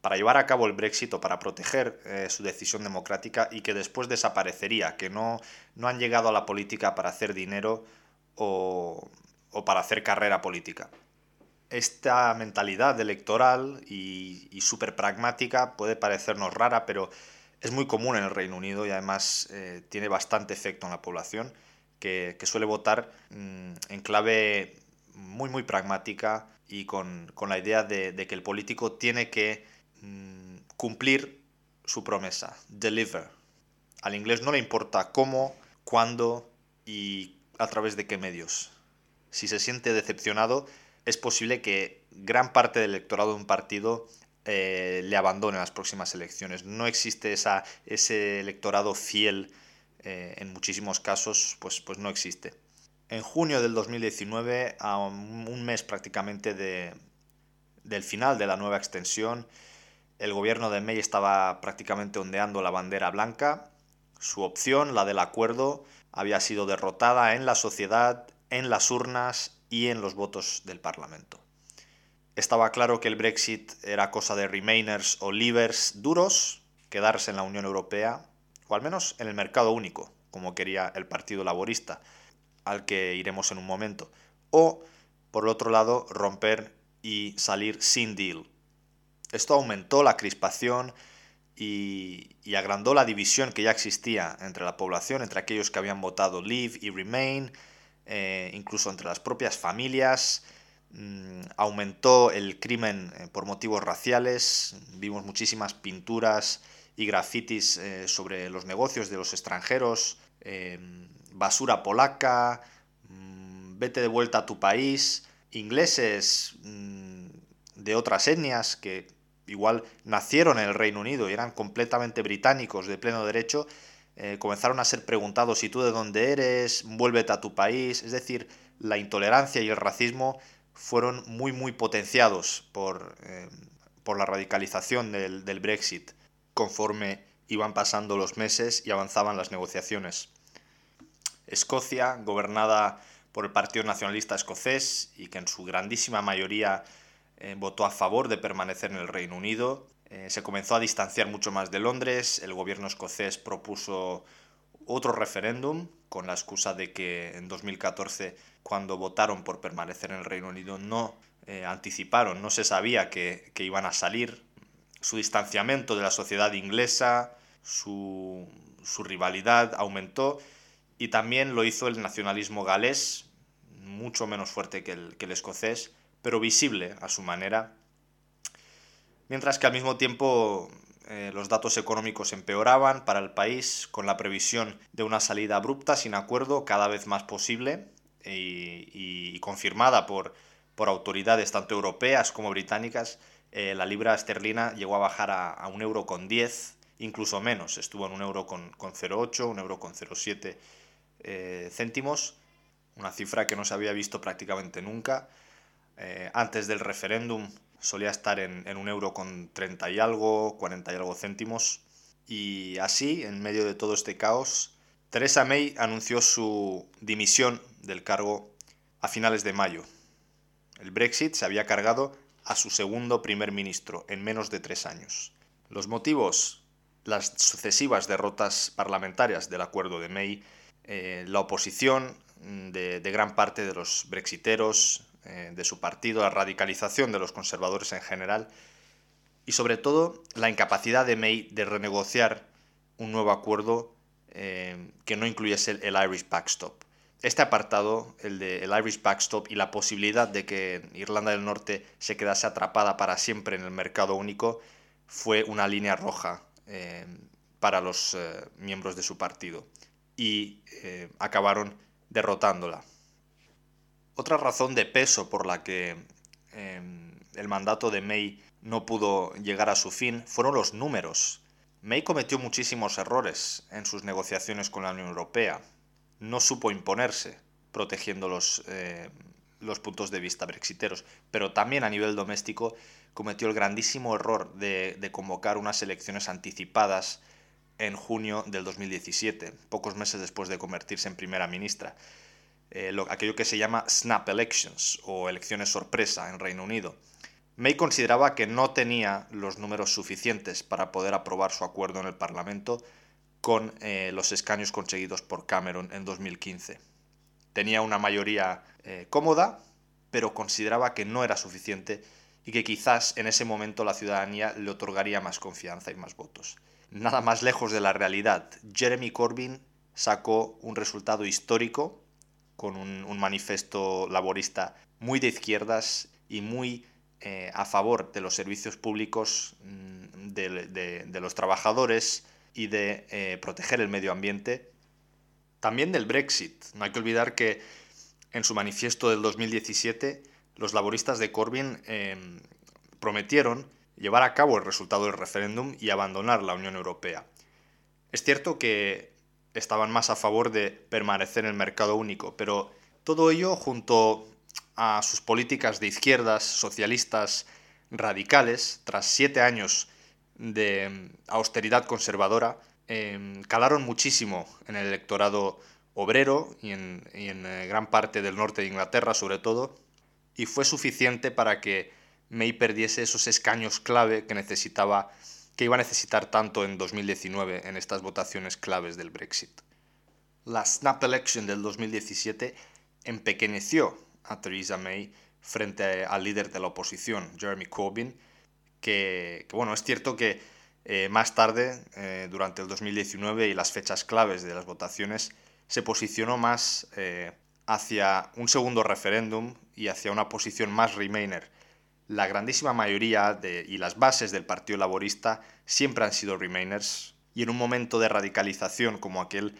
para, llevar a cabo el Brexit o para proteger eh, su decisión democrática y que después desaparecería, que no, no han llegado a la política para hacer dinero o, para hacer carrera política. Esta mentalidad electoral y, y súper pragmática puede parecernos rara, pero es muy común en el Reino Unido y además eh, tiene bastante efecto en la población que, suele votar mm, en clave muy muy pragmática y con, la idea de, que el político tiene que mm, cumplir su promesa, deliver. Al inglés no le importa cómo, cuándo y a través de qué medios. Si se siente decepcionado, es posible que gran parte del electorado de un partido eh, le abandone las próximas elecciones. No existe esa, ese electorado fiel eh, en muchísimos casos, pues, pues no existe en junio del 2019, a un mes prácticamente de, del final de la nueva extensión, el gobierno de May estaba prácticamente ondeando la bandera blanca. Su opción, la del acuerdo, había sido derrotada en la sociedad, en las urnas y en los votos del Parlamento. Estaba claro que el Brexit era cosa de Remainers o Leavers duros, quedarse en la Unión Europea, o al menos en el mercado único, como quería el Partido Laborista, al que iremos en un momento. O, por el otro lado, romper y salir sin deal. Esto aumentó la crispación y, agrandó la división que ya existía entre la población, entre aquellos que habían votado Leave y Remain, eh, incluso entre las propias familias. mm, aumentó el crimen eh, por motivos raciales, vimos muchísimas pinturas y grafitis eh, sobre los negocios de los extranjeros, basura polaca, mm, vete de vuelta a tu país, ingleses mm, de otras etnias que igual nacieron en el Reino Unido y eran completamente británicos de pleno derecho, eh, comenzaron a ser preguntados si tú de dónde eres, vuélvete a tu país, es decir, la intolerancia y el racismo fueron muy muy potenciados por, eh, por la radicalización del, del Brexit conforme iban pasando los meses y avanzaban las negociaciones. Escocia, gobernada por el Partido Nacionalista Escocés y que en su grandísima mayoría eh, votó a favor de permanecer en el Reino Unido, eh, se comenzó a distanciar mucho más de Londres, el gobierno escocés propuso otro referéndum con la excusa de que en 2014, cuando votaron por permanecer en el Reino Unido, no eh, anticiparon, no se sabía que, iban a salir, su distanciamiento de la sociedad inglesa, su, rivalidad aumentó y también lo hizo el nacionalismo galés, mucho menos fuerte que el, que el escocés, pero visible a su manera mientras que al mismo tiempo eh, los datos económicos empeoraban para el país con la previsión de una salida abrupta sin acuerdo cada vez más posible y, confirmada por, por, autoridades tanto europeas como británicas, eh, la libra esterlina llegó a bajar a, un euro con 10, incluso menos, estuvo en un euro con, con 0,8, un euro con 0,7 eh, céntimos, una cifra que no se había visto prácticamente nunca. antes del referéndum solía estar en, un euro con 30 y algo, 40 y algo céntimos. Y así, en medio de todo este caos, Theresa May anunció su dimisión del cargo a finales de mayo. El Brexit se había cargado a su segundo primer ministro en menos de tres años. Los motivos, las sucesivas derrotas parlamentarias del acuerdo de May, eh, la oposición de, de, gran parte de los brexiteros, eh, de su partido, la radicalización de los conservadores en general y sobre todo la incapacidad de May de renegociar un nuevo acuerdo eh, que no incluyese el, Irish Backstop. Este apartado, el de el Irish Backstop y la posibilidad de que Irlanda del Norte se quedase atrapada para siempre en el mercado único, fue una línea roja eh, para los miembros de su partido y acabaron derrotándola. Otra razón de peso por la que em, el mandato de May no pudo llegar a su fin fueron los números. May cometió muchísimos errores en sus negociaciones con la Unión Europea. No supo imponerse, protegiendo los, eh, los puntos de vista brexiteros, pero también a nivel doméstico cometió el grandísimo error de, de convocar unas elecciones anticipadas en junio del 2017, pocos meses después de convertirse en primera ministra. Eh, aquello que se llama snap elections o elecciones sorpresa en Reino Unido. May consideraba que no tenía los números suficientes para poder aprobar su acuerdo en el Parlamento con eh, los escaños conseguidos por Cameron en 2015. Tenía una mayoría eh, cómoda, pero consideraba que no era suficiente y que quizás en ese momento la ciudadanía le otorgaría más confianza y más votos. Nada más lejos de la realidad, Jeremy Corbyn sacó un resultado histórico con un, manifiesto laborista muy de izquierdas y muy eh, a favor de los servicios públicos, mm, de, los trabajadores y de eh, proteger el medio ambiente. También del Brexit. No hay que olvidar que en su manifiesto del 2017 los laboristas de Corbyn em, prometieron llevar a cabo el resultado del referéndum y abandonar la Unión Europea. Es cierto que estaban más a favor de permanecer en el mercado único, pero todo ello junto a sus políticas de izquierdas, socialistas, radicales, tras siete años de austeridad conservadora, em, calaron muchísimo en el electorado obrero y en, eh, gran parte del norte de Inglaterra sobre todo, y fue suficiente para que May perdiese esos escaños clave que necesitaba que iba a necesitar tanto en 2019 en estas votaciones claves del Brexit. La snap election del 2017 empequeñeció a Theresa May frente al líder de la oposición, Jeremy Corbyn, que, bueno, es cierto que eh, más tarde, eh, durante el 2019 y las fechas claves de las votaciones, se posicionó más eh, hacia un segundo referéndum y hacia una posición más Remainer. La grandísima mayoría y las bases del Partido Laborista siempre han sido Remainers y en un momento de radicalización como aquel,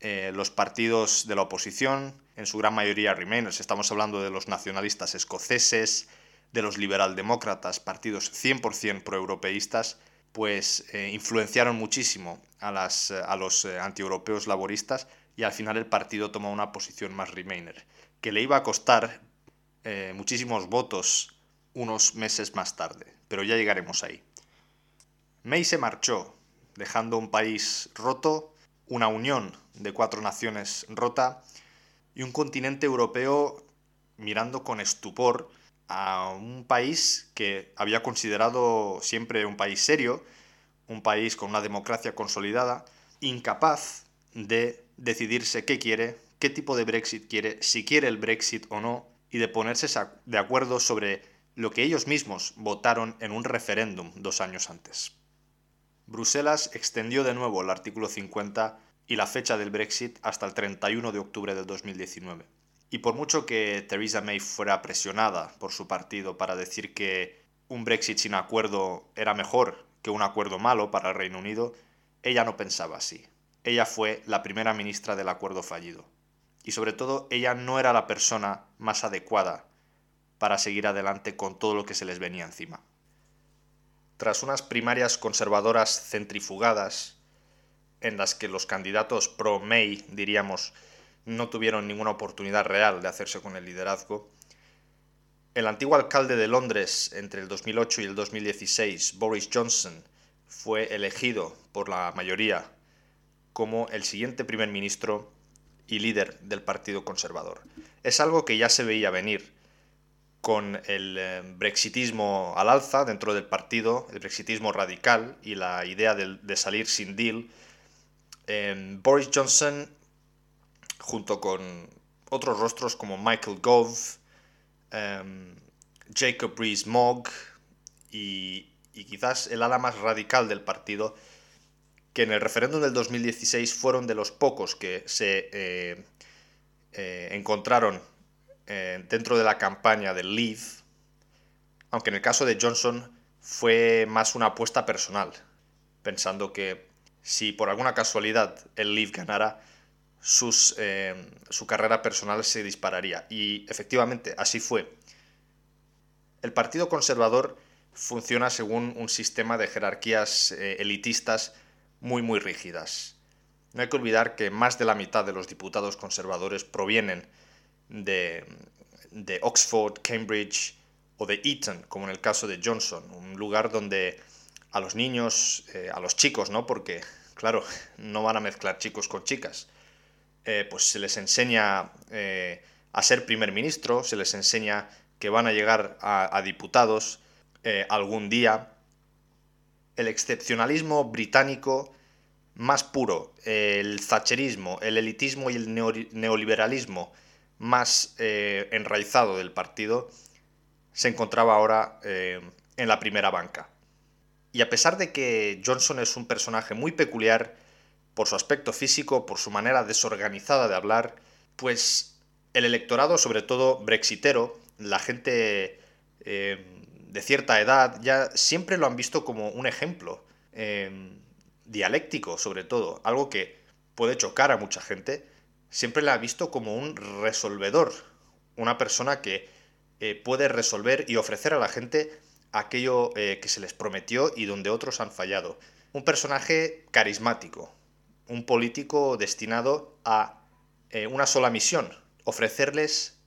eh, los partidos de la oposición, en su gran mayoría Remainers, estamos hablando de los nacionalistas escoceses, de los liberaldemócratas, partidos 100% proeuropeístas, pues eh, influenciaron muchísimo a, las, a los eh, antieuropeos laboristas y al final el partido tomó una posición más Remainer, que le iba a costar muchísimos votos unos meses más tarde, pero ya llegaremos ahí. May se marchó, dejando un país roto, una unión de cuatro naciones rota y un continente europeo mirando con estupor a un país que había considerado siempre un país serio, un país con una democracia consolidada, incapaz de decidirse qué quiere, qué tipo de Brexit quiere, si quiere el Brexit o no, y de ponerse de acuerdo sobre lo que ellos mismos votaron en un referéndum dos años antes. Bruselas extendió de nuevo el artículo 50 y la fecha del Brexit hasta el 31 de octubre del 2019. Y por mucho que Theresa May fuera presionada por su partido para decir que un Brexit sin acuerdo era mejor que un acuerdo malo para el Reino Unido, ella no pensaba así. Ella fue la primera ministra del acuerdo fallido. Y sobre todo, ella no era la persona más adecuada para seguir adelante con todo lo que se les venía encima. Tras unas primarias conservadoras centrifugadas, en las que los candidatos pro-May, diríamos, no tuvieron ninguna oportunidad real de hacerse con el liderazgo. El antiguo alcalde de Londres entre el 2008 y el 2016, Boris Johnson, fue elegido por la mayoría como el siguiente primer ministro y líder del Partido Conservador. Es algo que ya se veía venir con el eh, brexitismo al alza dentro del partido, el brexitismo radical y la idea de, salir sin deal. Eh, Boris Johnson junto con otros rostros como Michael Gove, em, Jacob Rees-Mogg y, quizás el ala más radical del partido, que en el referéndum del 2016 fueron de los pocos que se eh, eh, encontraron eh, dentro de la campaña del Leave, aunque en el caso de Johnson fue más una apuesta personal, pensando que si por alguna casualidad el Leave ganara, eh, su carrera personal se dispararía. Y efectivamente, así fue. El Partido Conservador funciona según un sistema de jerarquías eh, elitistas muy muy rígidas. No hay que olvidar que más de la mitad de los diputados conservadores provienen de, de Oxford, Cambridge o de Eton, como en el caso de Johnson, un lugar donde a los niños, eh, a los chicos, ¿no? Porque, claro, no van a mezclar chicos con chicas. Eh, pues se les enseña eh, a ser primer ministro, se les enseña que van a llegar a, diputados eh, algún día. El excepcionalismo británico más puro, el thatcherismo, el elitismo y el neoliberalismo más enraizado del partido, se encontraba ahora en la primera banca. Y a pesar de que Johnson es un personaje muy peculiar, por su aspecto físico, por su manera desorganizada de hablar, pues el electorado, sobre todo brexitero, la gente eh, de cierta edad, ya siempre lo han visto como un ejemplo eh, dialéctico, sobre todo, algo que puede chocar a mucha gente, siempre la ha visto como un resolvedor, una persona que eh, puede resolver y ofrecer a la gente aquello que se les prometió y donde otros han fallado. Un personaje carismático, un político destinado a eh, una sola misión, ofrecerles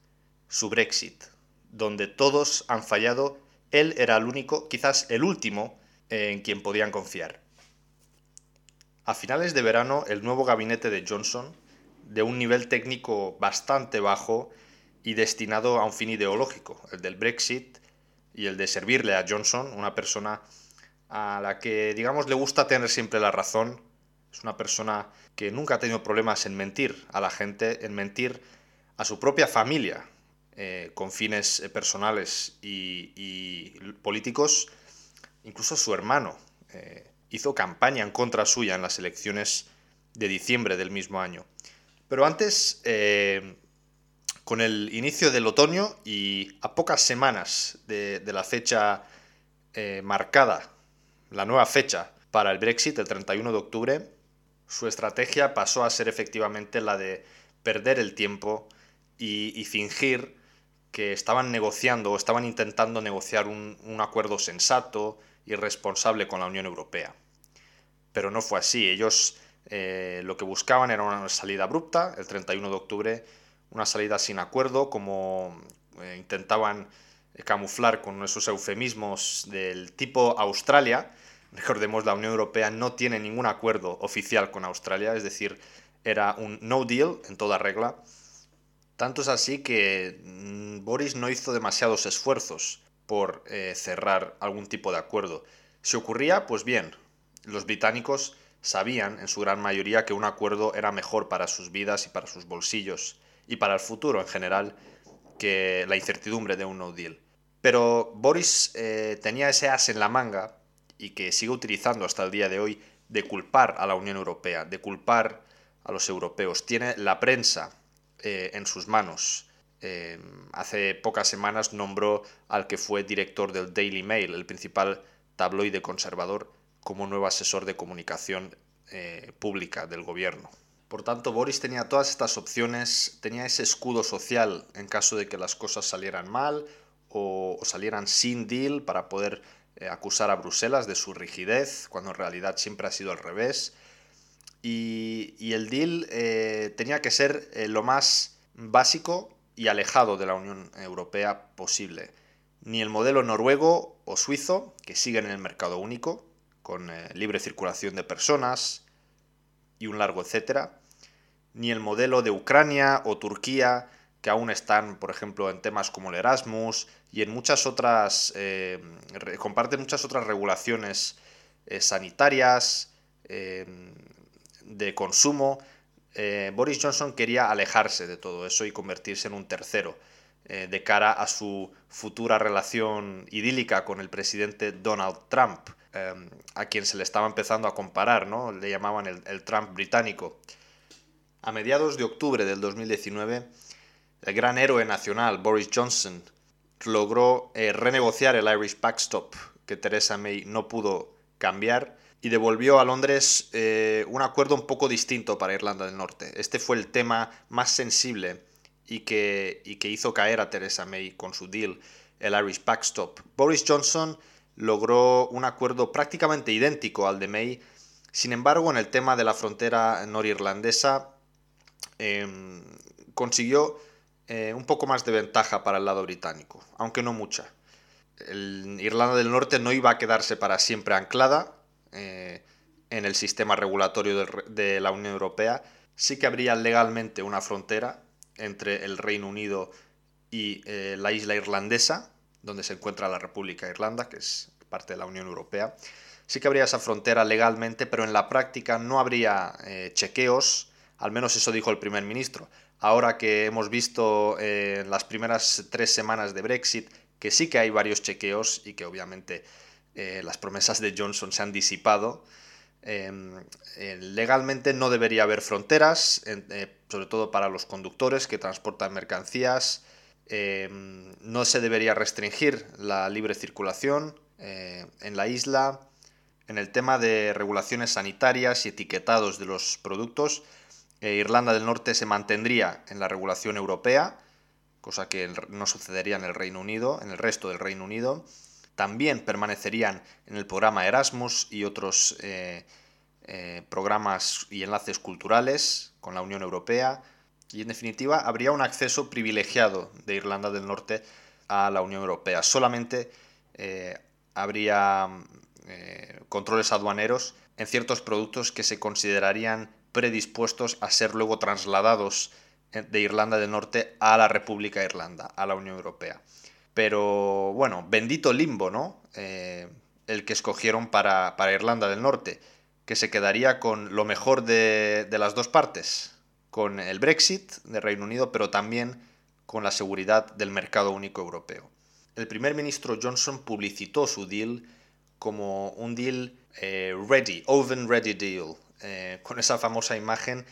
su Brexit, donde todos han fallado, él era el único, quizás el último, en quien podían confiar. A finales de verano, el nuevo gabinete de Johnson, de un nivel técnico bastante bajo y destinado a un fin ideológico, el del Brexit y el de servirle a Johnson, una persona a la que, digamos, le gusta tener siempre la razón es una persona que nunca ha tenido problemas en mentir a la gente, en mentir a su propia familia, eh, con fines eh, personales y, políticos. Incluso su hermano eh, hizo campaña en contra suya en las elecciones de diciembre del mismo año. Pero antes, Con el inicio del otoño y a pocas semanas de, la fecha eh, marcada, la nueva fecha para el Brexit, el 31 de octubre, su estrategia pasó a ser efectivamente la de perder el tiempo y, fingir que estaban negociando o estaban intentando negociar un, acuerdo sensato y responsable con la Unión Europea. Pero no fue así. Ellos eh, lo que buscaban era una salida abrupta, el 31 de octubre una salida sin acuerdo, como eh, intentaban camuflar con esos eufemismos del tipo Australia. Recordemos, la Unión Europea no tiene ningún acuerdo oficial con Australia, es decir, era un no deal en toda regla. Tanto es así que mm, Boris no hizo demasiados esfuerzos por eh, cerrar algún tipo de acuerdo. Si ocurría, pues bien, los británicos sabían en su gran mayoría que un acuerdo era mejor para sus vidas y para sus bolsillos y para el futuro en general que la incertidumbre de un no deal. Pero Boris eh, tenía ese as en la manga y que sigue utilizando hasta el día de hoy de culpar a la Unión Europea, de culpar a los europeos. Tiene la prensa eh, en sus manos. Eh, hace pocas semanas nombró al que fue director del Daily Mail, el principal tabloide conservador, como nuevo asesor de comunicación pública del gobierno. Por tanto, Boris tenía todas estas opciones, tenía ese escudo social en caso de que las cosas salieran mal o, salieran sin deal para poder eh, acusar a Bruselas de su rigidez, cuando en realidad siempre ha sido al revés. Y, el deal eh, tenía que ser eh, lo más básico y alejado de la Unión Europea posible. Ni el modelo noruego o suizo, que siguen en el mercado único, con libre circulación de personas, y un largo etcétera, ni el modelo de Ucrania o Turquía, que aún están, por ejemplo, en temas como el Erasmus y en muchas otras, eh, comparten muchas otras regulaciones eh, sanitarias, eh, de consumo. Boris Johnson quería alejarse de todo eso y convertirse en un tercero de cara a su futura relación idílica con el presidente Donald Trump. Em, a quien se le estaba empezando a comparar, ¿no? Le llamaban el, Trump británico. A mediados de octubre del 2019, el gran héroe nacional Boris Johnson logró eh, renegociar el Irish Backstop que Theresa May no pudo cambiar y devolvió a Londres eh, un acuerdo un poco distinto para Irlanda del Norte. Este fue el tema más sensible y que, y que hizo caer a Theresa May con su deal, el Irish Backstop. Boris Johnson logró un acuerdo prácticamente idéntico al de May. Sin embargo, en el tema de la frontera norirlandesa em, consiguió eh, un poco más de ventaja para el lado británico, aunque no mucha. Irlanda del Norte no iba a quedarse para siempre anclada eh, en el sistema regulatorio de, la Unión Europea. Sí que habría legalmente una frontera entre el Reino Unido y eh, la isla irlandesa, donde se encuentra la República de Irlanda, que es parte de la Unión Europea. Sí que habría esa frontera legalmente, pero en la práctica no habría eh, chequeos, al menos eso dijo el primer ministro. Ahora que hemos visto eh, las primeras tres semanas de Brexit que sí que hay varios chequeos y que obviamente eh, las promesas de Johnson se han disipado, em, legalmente no debería haber fronteras, sobre todo para los conductores que transportan mercancías, Em, no se debería restringir la libre circulación eh, en la isla. En el tema de regulaciones sanitarias y etiquetados de los productos, eh, Irlanda del Norte se mantendría en la regulación europea, cosa que no sucedería en el Reino Unido, en el resto del Reino Unido. También permanecerían en el programa Erasmus y otros eh, programas y enlaces culturales con la Unión Europea y en definitiva habría un acceso privilegiado de Irlanda del Norte a la Unión Europea. Solamente eh, habría eh, controles aduaneros en ciertos productos que se considerarían predispuestos a ser luego trasladados eh, de Irlanda del Norte a la República de Irlanda, a la Unión Europea. Pero bueno, bendito limbo, ¿no? el que escogieron para, Irlanda del Norte, que se quedaría con lo mejor de las dos partes, con el Brexit de Reino Unido, pero también con la seguridad del mercado único europeo. El primer ministro Johnson publicitó su deal como un deal eh, ready, oven ready deal, eh, con esa famosa imagen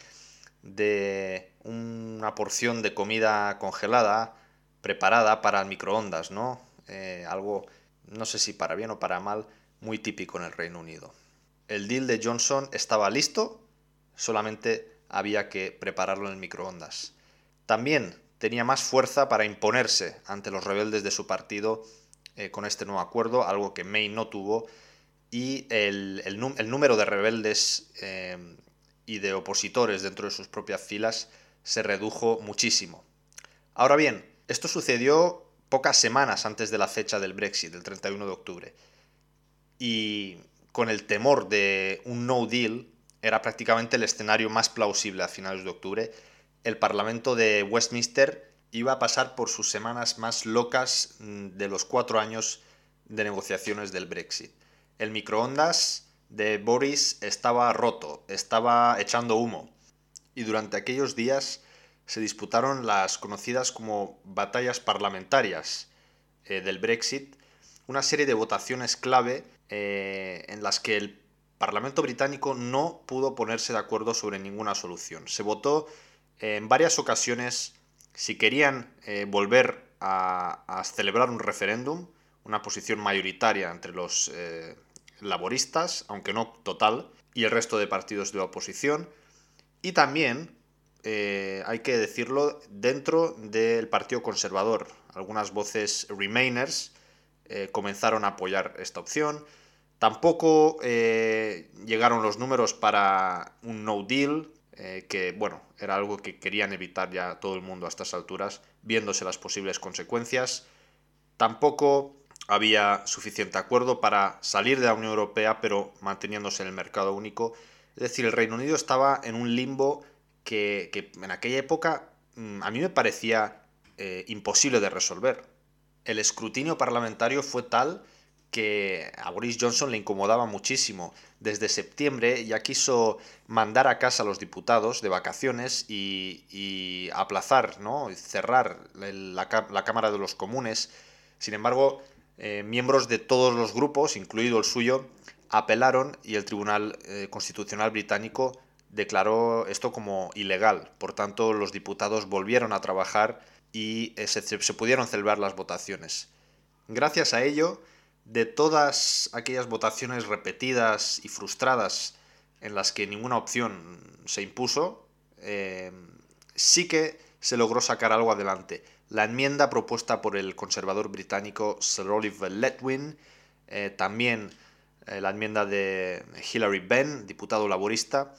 de una porción de comida congelada preparada para el microondas, ¿no? Eh, algo, no sé si para bien o para mal, muy típico en el Reino Unido. El deal de Johnson estaba listo, solamente había que prepararlo en el microondas. También tenía más fuerza para imponerse ante los rebeldes de su partido eh, con este nuevo acuerdo, algo que May no tuvo, y el, número de rebeldes eh, y de opositores dentro de sus propias filas se redujo muchísimo. Ahora bien, esto sucedió pocas semanas antes de la fecha del Brexit, el 31 de octubre. Y con el temor de un no deal, era prácticamente el escenario más plausible a finales de octubre, el Parlamento de Westminster iba a pasar por sus semanas más locas mm, de los cuatro años de negociaciones del Brexit. El microondas de Boris estaba roto, estaba echando humo. Y durante aquellos días se disputaron las conocidas como batallas parlamentarias eh, del Brexit, una serie de votaciones clave eh, en las que el Parlamento británico no pudo ponerse de acuerdo sobre ninguna solución. Se votó en varias ocasiones si querían eh, volver a, celebrar un referéndum, una posición mayoritaria entre los laboristas, aunque no total, y el resto de partidos de oposición, y también, eh, hay que decirlo, dentro del Partido Conservador. Algunas voces Remainers eh, comenzaron a apoyar esta opción. Tampoco eh, llegaron los números para un no deal, que bueno, era algo que querían evitar ya todo el mundo a estas alturas, viéndose las posibles consecuencias. Tampoco había suficiente acuerdo para salir de la Unión Europea, pero manteniéndose en el mercado único. Es decir, el Reino Unido estaba en un limbo que, en aquella época mm, a mí me parecía eh, imposible de resolver. El escrutinio parlamentario fue tal que a Boris Johnson le incomodaba muchísimo. Desde septiembre ya quiso mandar a casa a los diputados de vacaciones y, aplazar, ¿no? cerrar la Cámara de los Comunes. Sin embargo, eh, miembros de todos los grupos, incluido el suyo, apelaron y el Tribunal eh, Constitucional británico declaró esto como ilegal. Por tanto, los diputados volvieron a trabajar y eh, se, se, pudieron celebrar las votaciones. Gracias a ello, de todas aquellas votaciones repetidas y frustradas en las que ninguna opción se impuso, sí que se logró sacar algo adelante. La enmienda propuesta por el conservador británico Sir Oliver Letwin, eh, también eh, la enmienda de Hilary Benn, diputado laborista,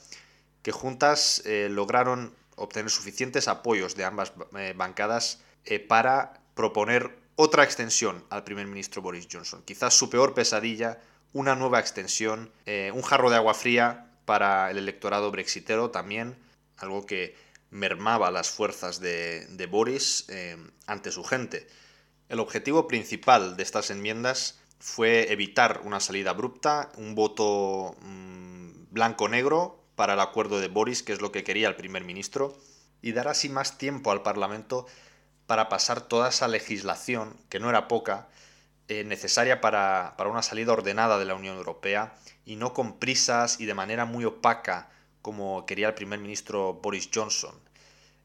que juntas eh, lograron obtener suficientes apoyos de ambas bancadas para proponer otra extensión al primer ministro Boris Johnson. Quizás su peor pesadilla, una nueva extensión, un jarro de agua fría para el electorado brexitero también, algo que mermaba las fuerzas de, Boris eh, ante su gente. El objetivo principal de estas enmiendas fue evitar una salida abrupta, un voto mm, blanco-negro para el acuerdo de Boris, que es lo que quería el primer ministro, y dar así más tiempo al Parlamento para pasar toda esa legislación, que no era poca, eh, necesaria para, para una salida ordenada de la Unión Europea y no con prisas y de manera muy opaca como quería el primer ministro Boris Johnson.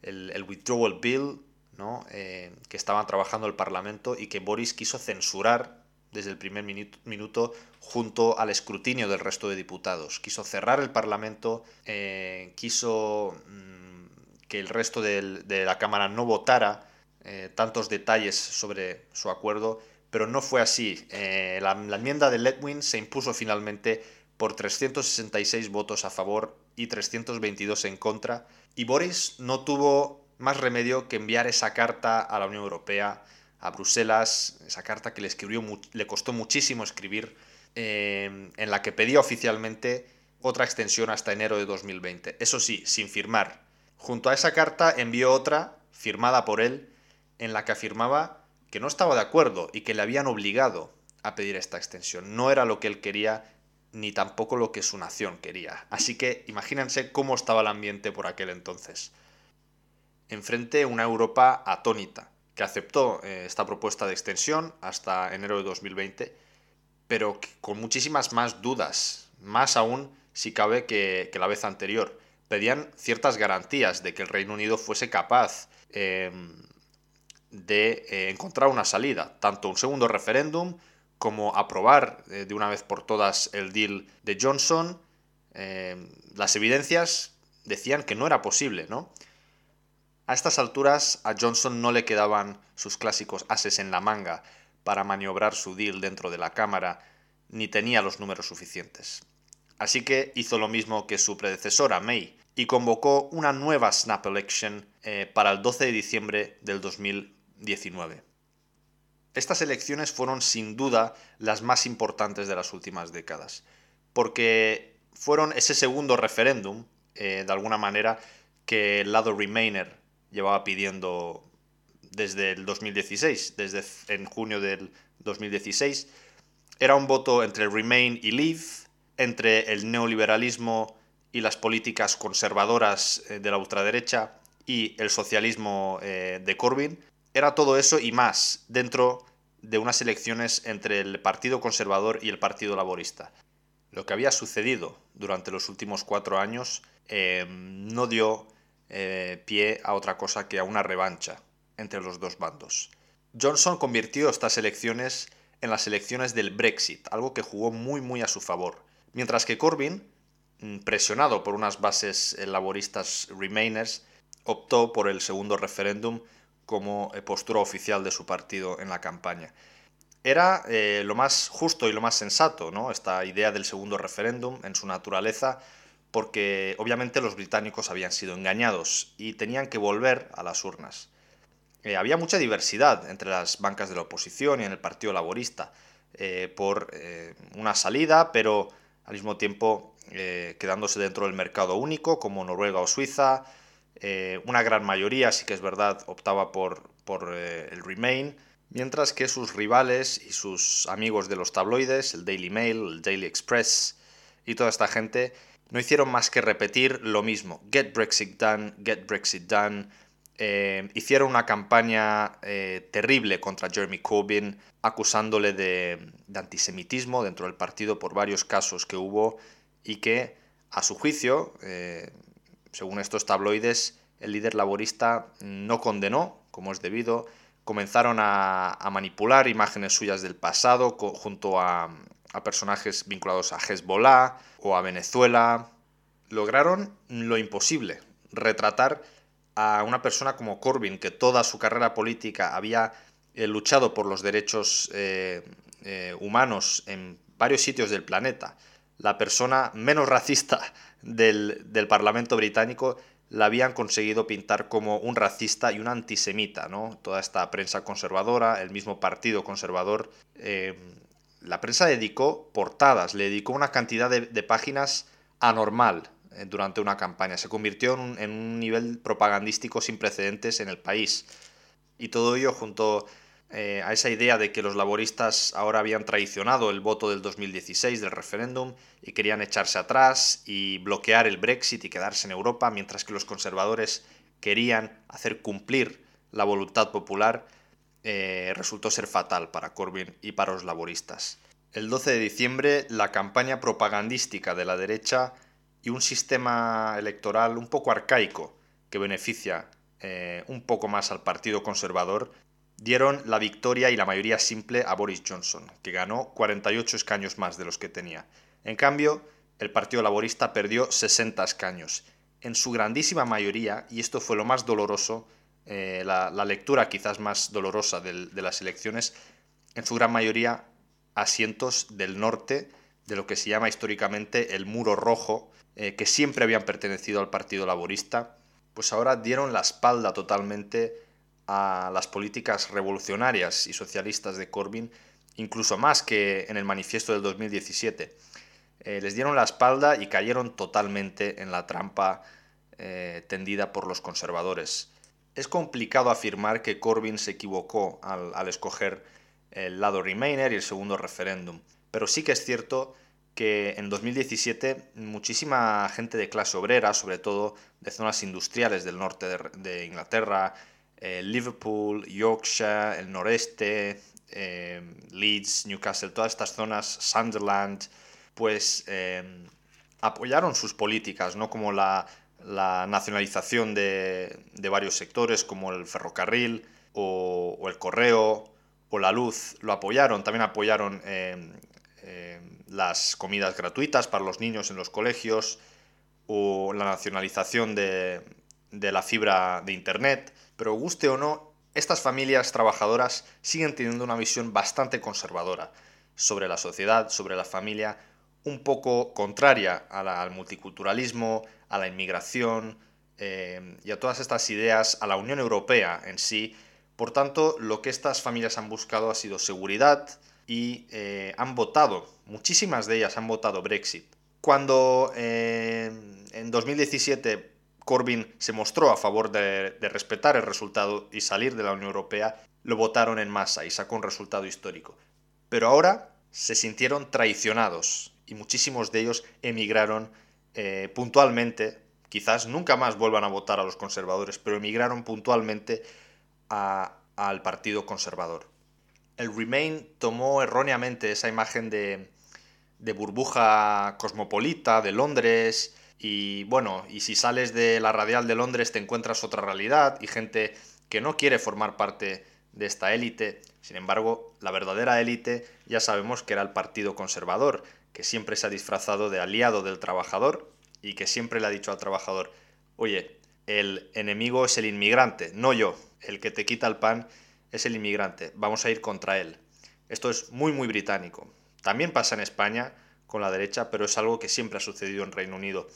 El, Withdrawal Bill, ¿no? Eh, que estaba trabajando el Parlamento y que Boris quiso censurar desde el primer minuto junto al escrutinio del resto de diputados. Quiso cerrar el Parlamento, eh, quiso mm, que el resto de la Cámara no votara eh, tantos detalles sobre su acuerdo, pero no fue así. la, la, enmienda de Letwin se impuso finalmente por 366 votos a favor y 322 en contra, y Boris no tuvo más remedio que enviar esa carta a la Unión Europea, a Bruselas, esa carta que le, escribió, le costó muchísimo escribir, eh, en la que pedía oficialmente otra extensión hasta enero de 2020. Eso sí, sin firmar. Junto a esa carta envió otra, firmada por él, en la que afirmaba que no estaba de acuerdo y que le habían obligado a pedir esta extensión. No era lo que él quería ni tampoco lo que su nación quería. Así que imagínense cómo estaba el ambiente por aquel entonces. Enfrente una Europa atónita, que aceptó eh, esta propuesta de extensión hasta enero de 2020, pero con muchísimas más dudas, más aún si cabe que, la vez anterior. pedían ciertas garantías de que el Reino Unido fuese capaz em, de eh, encontrar una salida, tanto un segundo referéndum como aprobar eh, de una vez por todas el deal de Johnson. Em, las evidencias decían que no era posible, ¿no? A estas alturas a Johnson no le quedaban sus clásicos ases en la manga para maniobrar su deal dentro de la Cámara, ni tenía los números suficientes. Así que hizo lo mismo que su predecesora May y convocó una nueva snap election eh, para el 12 de diciembre del 2019. Estas elecciones fueron sin duda las más importantes de las últimas décadas, porque fueron ese segundo referéndum, eh, de alguna manera, que el lado Remainer llevaba pidiendo desde el 2016, desde en junio del 2016. Era un voto entre Remain y Leave, entre el neoliberalismo y las políticas conservadoras eh, de la ultraderecha y el socialismo eh, de Corbyn. Era todo eso y más dentro de unas elecciones entre el Partido Conservador y el Partido Laborista. Lo que había sucedido durante los últimos cuatro años eh, no dio pie a otra cosa que a una revancha entre los dos bandos. Johnson convirtió estas elecciones en las elecciones del Brexit, algo que jugó muy muy a su favor, mientras que Corbyn, mm, presionado por unas bases laboristas Remainers, optó por el segundo referéndum como eh, postura oficial de su partido en la campaña. Era eh, lo más justo y lo más sensato, ¿no? Esta idea del segundo referéndum en su naturaleza, porque obviamente los británicos habían sido engañados y tenían que volver a las urnas. Eh, había mucha diversidad entre las bancas de la oposición y en el Partido Laborista por una salida, pero al mismo tiempo quedándose dentro del mercado único, como Noruega o Suiza. Una gran mayoría, sí que es verdad, optaba por, por el Remain, mientras que sus rivales y sus amigos de los tabloides, el Daily Mail, el Daily Express y toda esta gente, no hicieron más que repetir lo mismo. Get Brexit done, get Brexit done, eh, hicieron una campaña eh, terrible contra Jeremy Corbyn, acusándole de, antisemitismo dentro del partido por varios casos que hubo y que, a su juicio, eh, según estos tabloides, el líder laborista no condenó, como es debido, comenzaron a, manipular imágenes suyas del pasado junto a, personajes vinculados a Hezbollah o a Venezuela. Lograron lo imposible, retratar a una persona como Corbyn, que toda su carrera política había eh, luchado por los derechos eh, eh, humanos en varios sitios del planeta, la persona menos racista del, Parlamento británico, la habían conseguido pintar como un racista y un antisemita, ¿no? Toda esta prensa conservadora, el mismo partido conservador. la prensa dedicó portadas, le dedicó una cantidad de páginas anormal eh, durante una campaña. Se convirtió en un, nivel propagandístico sin precedentes en el país. Y todo ello junto eh, a esa idea de que los laboristas ahora habían traicionado el voto del 2016 del referéndum y querían echarse atrás y bloquear el Brexit y quedarse en Europa, mientras que los conservadores querían hacer cumplir la voluntad popular, eh, resultó ser fatal para Corbyn y para los laboristas. El 12 de diciembre, la campaña propagandística de la derecha y un sistema electoral un poco arcaico que beneficia eh, un poco más al Partido Conservador, dieron la victoria y la mayoría simple a Boris Johnson, que ganó 48 escaños más de los que tenía. En cambio, el Partido Laborista perdió 60 escaños. En su grandísima mayoría, y esto fue lo más doloroso, eh, la, lectura quizás más dolorosa de las elecciones, en su gran mayoría asientos del norte de lo que se llama históricamente el muro rojo, eh, que siempre habían pertenecido al Partido Laborista, pues ahora dieron la espalda totalmente a las políticas revolucionarias y socialistas de Corbyn, incluso más que en el manifiesto del 2017. Eh, les dieron la espalda y cayeron totalmente en la trampa eh, tendida por los conservadores. Es complicado afirmar que Corbyn se equivocó al, al escoger el lado Remainer y el segundo referéndum, pero sí que es cierto que en 2017 muchísima gente de clase obrera, sobre todo de zonas industriales del norte de, Inglaterra, Liverpool, Yorkshire, el noreste, eh, Leeds, Newcastle, todas estas zonas, Sunderland, pues eh, apoyaron sus políticas, ¿no? como la, nacionalización de, varios sectores como el ferrocarril o, el correo o la luz lo apoyaron. También apoyaron eh, las comidas gratuitas para los niños en los colegios o la nacionalización de la fibra de Internet. Pero guste o no, estas familias trabajadoras siguen teniendo una visión bastante conservadora sobre la sociedad, sobre la familia, un poco contraria al multiculturalismo, a la inmigración eh, y a todas estas ideas, a la Unión Europea en sí. Por tanto, lo que estas familias han buscado ha sido seguridad y eh, han votado, muchísimas de ellas han votado Brexit. Cuando eh, en 2017 Corbyn se mostró a favor de, respetar el resultado y salir de la Unión Europea, lo votaron en masa y sacó un resultado histórico. Pero ahora se sintieron traicionados y muchísimos de ellos emigraron eh, puntualmente, quizás nunca más vuelvan a votar a los conservadores, pero emigraron puntualmente al Partido Conservador. El Remain tomó erróneamente esa imagen de, de burbuja cosmopolita de Londres y bueno, y si sales de la radial de Londres te encuentras otra realidad y gente que no quiere formar parte de esta élite. Sin embargo, la verdadera élite ya sabemos que era el Partido Conservador, que siempre se ha disfrazado de aliado del trabajador y que siempre le ha dicho al trabajador, oye, el enemigo es el inmigrante, no yo, el que te quita el pan es el inmigrante, vamos a ir contra él. Esto es muy, muy británico. También pasa en España con la derecha, pero es algo que siempre ha sucedido en Reino Unido.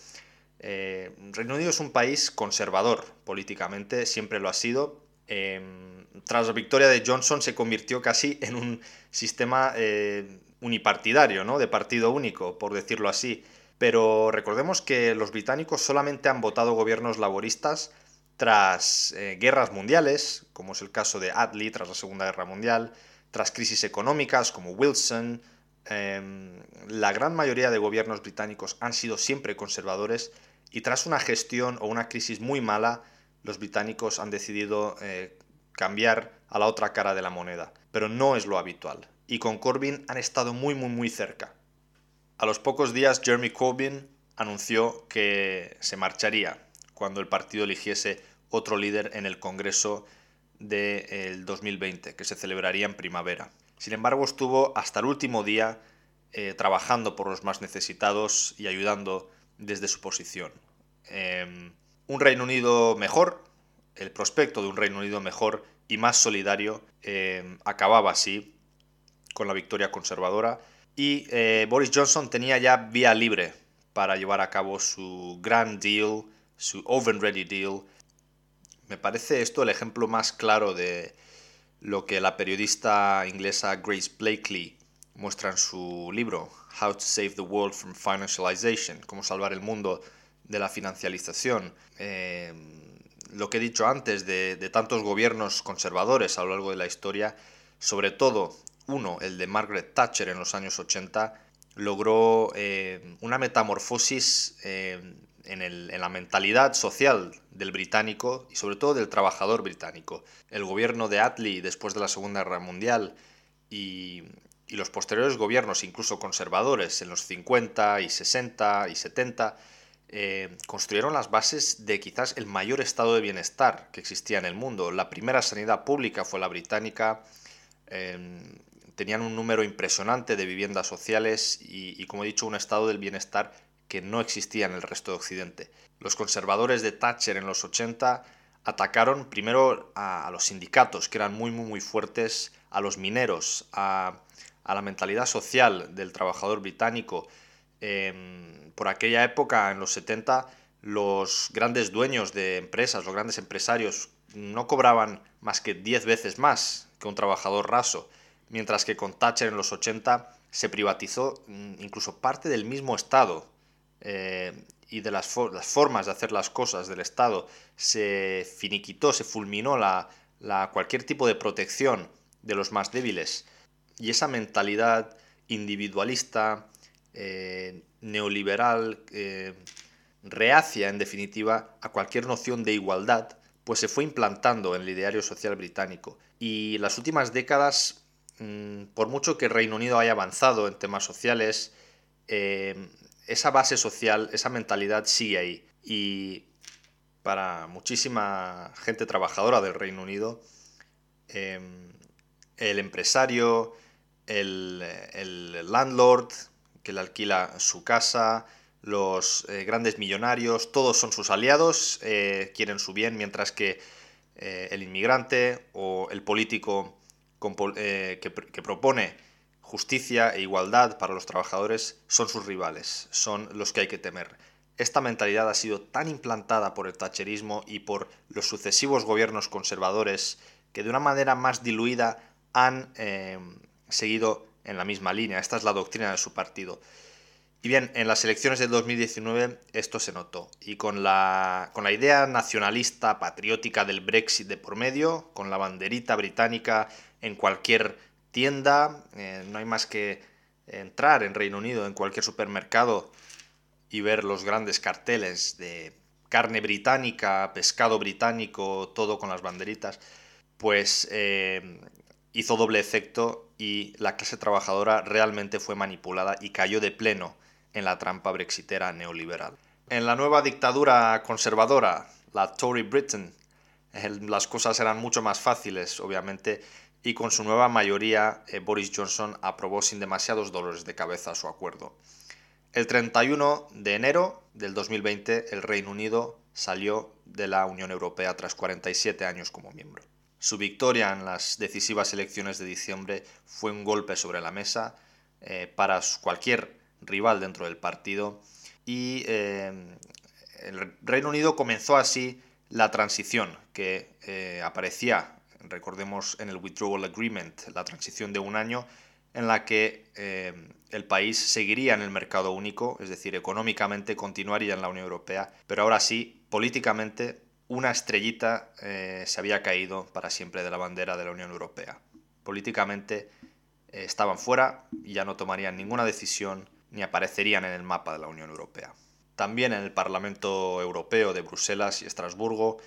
Eh, Reino Unido es un país conservador políticamente, siempre lo ha sido. Em, tras la victoria de Johnson se convirtió casi en un sistema eh, unipartidario, ¿no? De partido único, por decirlo así. Pero recordemos que los británicos solamente han votado gobiernos laboristas tras eh, guerras mundiales, como es el caso de Attlee tras la Segunda Guerra Mundial, tras crisis económicas como Wilson. Em, la gran mayoría de gobiernos británicos han sido siempre conservadores y tras una gestión o una crisis muy mala, los británicos han decidido eh, cambiar a la otra cara de la moneda. Pero no es lo habitual y con Corbyn han estado muy muy muy cerca. A los pocos días Jeremy Corbyn anunció que se marcharía cuando el partido eligiese otro líder en el Congreso del 2020, que se celebraría en primavera. Sin embargo, estuvo hasta el último día eh, trabajando por los más necesitados y ayudando desde su posición. Em, un Reino Unido mejor, el prospecto de un Reino Unido mejor y más solidario, em, acababa así con la victoria conservadora y eh, Boris Johnson tenía ya vía libre para llevar a cabo su grand deal, su oven ready deal. Me parece esto el ejemplo más claro de lo que la periodista inglesa Grace Blakely muestra en su libro How to Save the World from Financialization, cómo salvar el mundo de la financialización. Eh, lo que he dicho antes de, tantos gobiernos conservadores a lo largo de la historia, sobre todo uno, el de Margaret Thatcher en los años 80, logró eh, una metamorfosis eh, en, la mentalidad social del británico y sobre todo del trabajador británico. El gobierno de Attlee después de la Segunda Guerra Mundial y, los posteriores gobiernos, incluso conservadores, en los 50 y 60 y 70, eh, construyeron las bases de quizás el mayor estado de bienestar que existía en el mundo. La primera sanidad pública fue la británica, tenían un número impresionante de viviendas sociales y, como he dicho, un estado del bienestar que no existía en el resto de Occidente. Los conservadores de Thatcher en los 80 atacaron primero a, los sindicatos, que eran muy, muy, muy fuertes, a los mineros, a, la mentalidad social del trabajador británico. Em, por aquella época, en los 70, los grandes dueños de empresas, los grandes empresarios, no cobraban más que 10 veces más que un trabajador raso mientras que con Thatcher en los 80 se privatizó mm, incluso parte del mismo Estado eh, y de las, formas de hacer las cosas del Estado. Se finiquitó, se fulminó la, cualquier tipo de protección de los más débiles. Y esa mentalidad individualista, eh, neoliberal, eh, reacia en definitiva a cualquier noción de igualdad, pues se fue implantando en el ideario social británico. Y las últimas décadas Mm, por mucho que el Reino Unido haya avanzado en temas sociales, eh, esa base social, esa mentalidad sigue ahí. Y para muchísima gente trabajadora del Reino Unido, em, el empresario, el, landlord que le alquila su casa, los eh, grandes millonarios, todos son sus aliados, eh, quieren su bien, mientras que eh, el inmigrante o el político que, que propone justicia e igualdad para los trabajadores son sus rivales, son los que hay que temer. Esta mentalidad ha sido tan implantada por el tacherismo y por los sucesivos gobiernos conservadores que de una manera más diluida han eh, seguido en la misma línea. Esta es la doctrina de su partido. Y bien, en las elecciones del 2019 esto se notó. Y con la, con la idea nacionalista, patriótica del Brexit de por medio, con la banderita británica en cualquier tienda, eh, no hay más que entrar en Reino Unido, en cualquier supermercado, y ver los grandes carteles de carne británica, pescado británico, todo con las banderitas, pues eh, hizo doble efecto y la clase trabajadora realmente fue manipulada y cayó de pleno en la trampa brexitera neoliberal. En la nueva dictadura conservadora, la Tory Britain, las cosas eran mucho más fáciles, obviamente, y con su nueva mayoría eh, Boris Johnson aprobó sin demasiados dolores de cabeza su acuerdo. El 31 de enero del 2020 el Reino Unido salió de la Unión Europea tras 47 años como miembro. Su victoria en las decisivas elecciones de diciembre fue un golpe sobre la mesa eh, para cualquier rival dentro del partido y eh, el Reino Unido comenzó así la transición que aparecía, recordemos en el Withdrawal Agreement, la transición de un año en la que eh, el país seguiría en el mercado único, es decir, económicamente continuaría en la Unión Europea, pero ahora sí, políticamente, una estrellita eh, se había caído para siempre de la bandera de la Unión Europea. Políticamente eh, estaban fuera y ya no tomarían ninguna decisión ni aparecerían en el mapa de la Unión Europea. También en el Parlamento Europeo de Bruselas y Estrasburgo,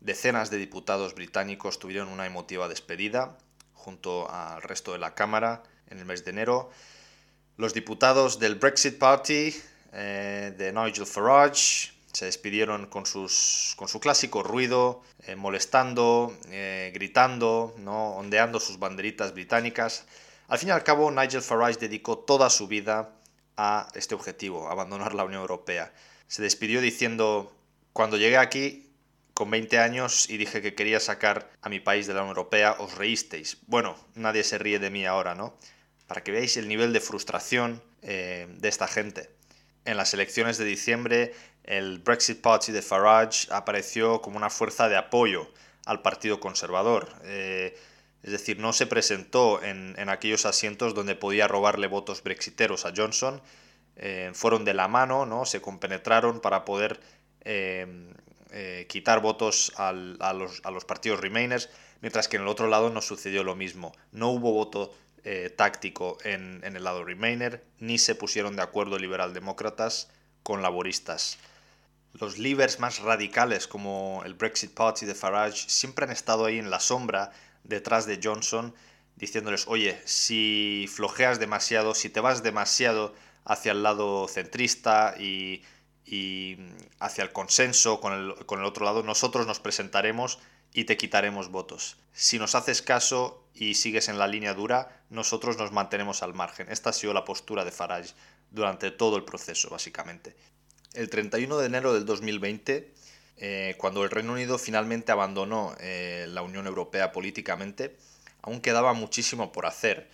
decenas de diputados británicos tuvieron una emotiva despedida junto al resto de la Cámara en el mes de enero. Los diputados del Brexit Party eh, de Nigel Farage se despidieron con, sus, con su clásico ruido, eh, molestando, eh, gritando, ¿no? ondeando sus banderitas británicas. Al fin y al cabo, Nigel Farage dedicó toda su vida a este objetivo, abandonar la Unión Europea. Se despidió diciendo, cuando llegué aquí con 20 años y dije que quería sacar a mi país de la Unión Europea, os reísteis. Bueno, nadie se ríe de mí ahora, ¿no? para que veáis el nivel de frustración eh, de esta gente. En las elecciones de diciembre, el Brexit Party de Farage apareció como una fuerza de apoyo al Partido Conservador. Eh, es decir, no se presentó en, aquellos asientos donde podía robarle votos brexiteros a Johnson. Eh, fueron de la mano, ¿no? se compenetraron para poder quitar votos a, los, partidos Remainers, mientras que en el otro lado no sucedió lo mismo. No hubo voto eh, táctico en, el lado Remainer, ni se pusieron de acuerdo liberal-demócratas con laboristas. Los líderes más radicales como el Brexit Party de Farage siempre han estado ahí en la sombra detrás de Johnson diciéndoles, oye, si flojeas demasiado, si te vas demasiado hacia el lado centrista y, hacia el consenso con el, con el otro lado, nosotros nos presentaremos y te quitaremos votos. Si nos haces caso y sigues en la línea dura, nosotros nos mantenemos al margen. Esta ha sido la postura de Farage durante todo el proceso, básicamente. El 31 de enero del 2020, eh, cuando el Reino Unido finalmente abandonó eh, la Unión Europea políticamente, aún quedaba muchísimo por hacer.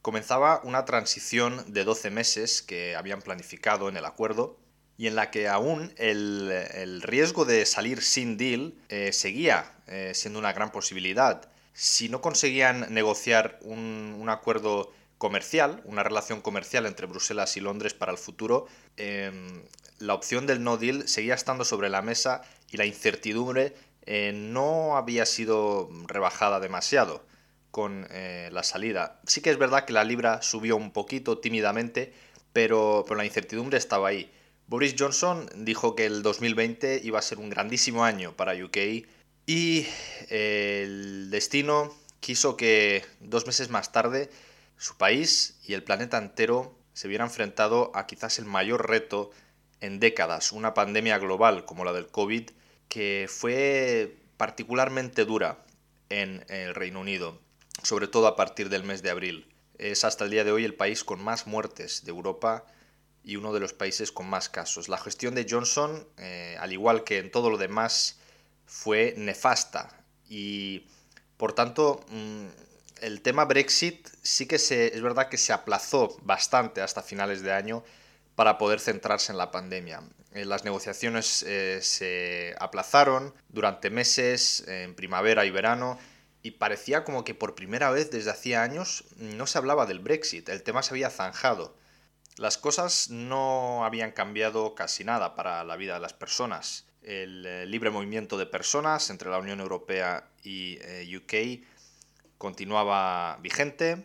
Comenzaba una transición de 12 meses que habían planificado en el acuerdo y en la que aún el, riesgo de salir sin deal eh, seguía eh, siendo una gran posibilidad. Si no conseguían negociar un, acuerdo comercial, una relación comercial entre Bruselas y Londres para el futuro, em, la opción del no deal seguía estando sobre la mesa y la incertidumbre eh, no había sido rebajada demasiado con la salida. Sí que es verdad que la libra subió un poquito tímidamente, pero, pero la incertidumbre estaba ahí. Boris Johnson dijo que el 2020 iba a ser un grandísimo año para UK y el destino quiso que dos meses más tarde su país y el planeta entero se vieran enfrentado a quizás el mayor reto en décadas, una pandemia global como la del COVID que fue particularmente dura en el Reino Unido, sobre todo a partir del mes de abril. Es hasta el día de hoy el país con más muertes de Europa y uno de los países con más casos. La gestión de Johnson, eh, al igual que en todo lo demás, fue nefasta y por tanto mm, el tema Brexit sí que se, es verdad que se aplazó bastante hasta finales de año para poder centrarse en la pandemia. Eh, las negociaciones eh, se aplazaron durante meses, en primavera y verano, y parecía como que por primera vez desde hacía años no se hablaba del Brexit, el tema se había zanjado. Las cosas no habían cambiado casi nada para la vida de las personas. El eh, libre movimiento de personas entre la Unión Europea y UK continuaba vigente,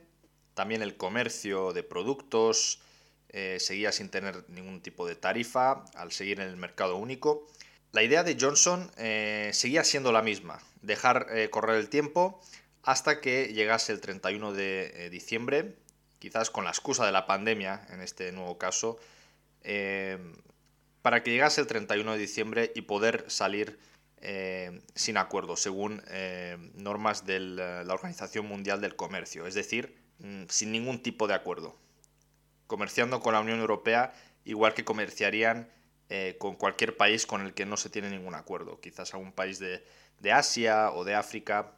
también el comercio de productos eh, seguía sin tener ningún tipo de tarifa al seguir en el mercado único. La idea de Johnson eh, seguía siendo la misma, dejar eh, correr el tiempo hasta que llegase el 31 de diciembre, quizás con la excusa de la pandemia en este nuevo caso, para que llegase el 31 de diciembre y poder salir eh, sin acuerdo, según eh, normas de la Organización Mundial del Comercio, es decir, mm, sin ningún tipo de acuerdo. Comerciando con la Unión Europea igual que comerciarían eh, con cualquier país con el que no se tiene ningún acuerdo, quizás algún país de Asia o de África,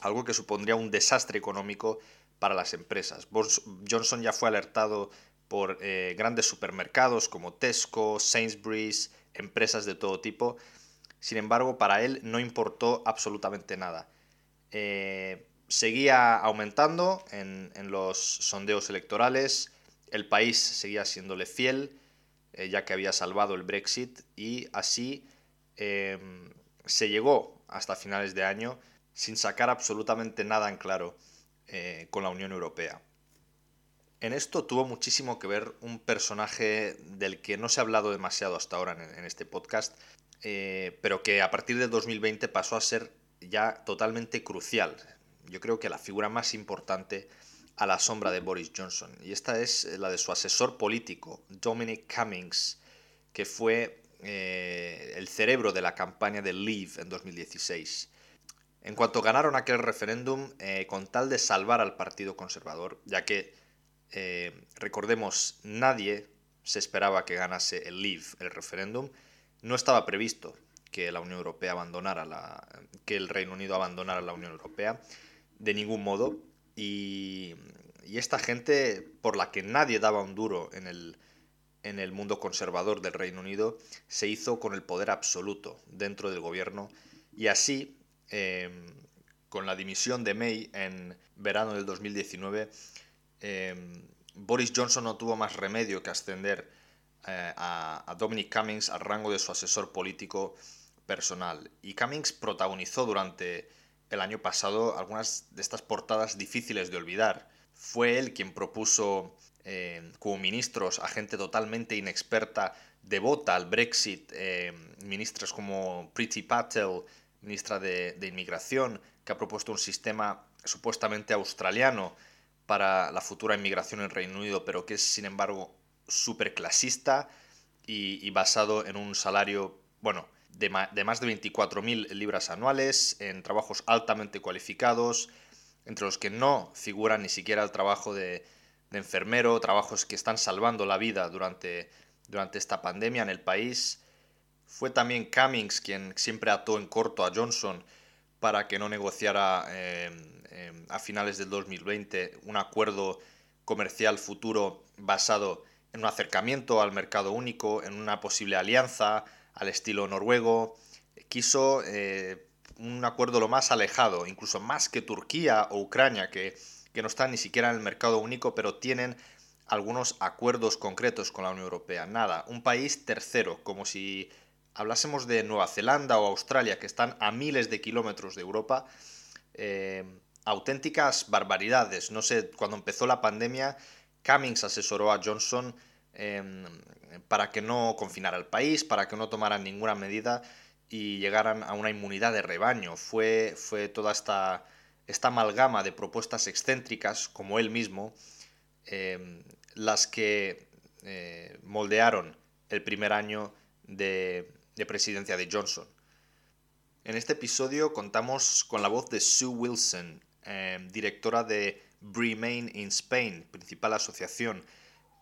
algo que supondría un desastre económico para las empresas. Johnson ya fue alertado por grandes supermercados como Tesco, Sainsbury's, empresas de todo tipo, sin embargo, para él no importó absolutamente nada. Eh, seguía aumentando en, los sondeos electorales, el país seguía siéndole fiel, eh, ya que había salvado el Brexit, y así em, se llegó hasta finales de año sin sacar absolutamente nada en claro eh, con la Unión Europea. En esto tuvo muchísimo que ver un personaje del que no se ha hablado demasiado hasta ahora en este podcast, eh, pero que a partir de 2020 pasó a ser ya totalmente crucial. Yo creo que la figura más importante a la sombra de Boris Johnson. Y esta es la de su asesor político, Dominic Cummings, que fue eh, el cerebro de la campaña de Leave en 2016. En cuanto ganaron aquel referéndum, eh, con tal de salvar al Partido Conservador, ya que, recordemos, nadie se esperaba que ganase el Leave, el referéndum, no estaba previsto que la Unión Europea abandonara la, que el Reino Unido abandonara la Unión Europea de ningún modo y, esta gente por la que nadie daba un duro en el mundo conservador del Reino Unido se hizo con el poder absoluto dentro del gobierno y así em, con la dimisión de May en verano del 2019 em, Boris Johnson no tuvo más remedio que ascender eh, a, Dominic Cummings al rango de su asesor político personal. Y Cummings protagonizó durante el año pasado algunas de estas portadas difíciles de olvidar. Fue él quien propuso eh, como ministros a gente totalmente inexperta, devota al Brexit, eh, ministras como Priti Patel, ministra de, de, Inmigración, que ha propuesto un sistema supuestamente australiano para la futura inmigración en Reino Unido, pero que es sin embargo súper clasista y, basado en un salario, bueno, de, de más de 24.000 libras anuales, en trabajos altamente cualificados, entre los que no figura ni siquiera el trabajo de, enfermero, trabajos que están salvando la vida durante, durante esta pandemia en el país. Fue también Cummings quien siempre ató en corto a Johnson para que no negociara eh, eh, a finales del 2020 un acuerdo comercial futuro basado en un acercamiento al mercado único, en una posible alianza al estilo noruego. Quiso eh, un acuerdo lo más alejado, incluso más que Turquía o Ucrania, que, que no están ni siquiera en el mercado único, pero tienen algunos acuerdos concretos con la Unión Europea. Nada, un país tercero, como si hablásemos de Nueva Zelanda o Australia, que están a miles de kilómetros de Europa. Eh, auténticas barbaridades. No sé, cuando empezó la pandemia Cummings asesoró a Johnson em, para que no confinara el país, para que no tomaran ninguna medida y llegaran a una inmunidad de rebaño. Fue, fue toda esta, esta amalgama de propuestas excéntricas, como él mismo, em, las que eh, moldearon el primer año de, de, presidencia de Johnson. En este episodio contamos con la voz de Sue Wilson, eh, directora de Remain in Spain, principal asociación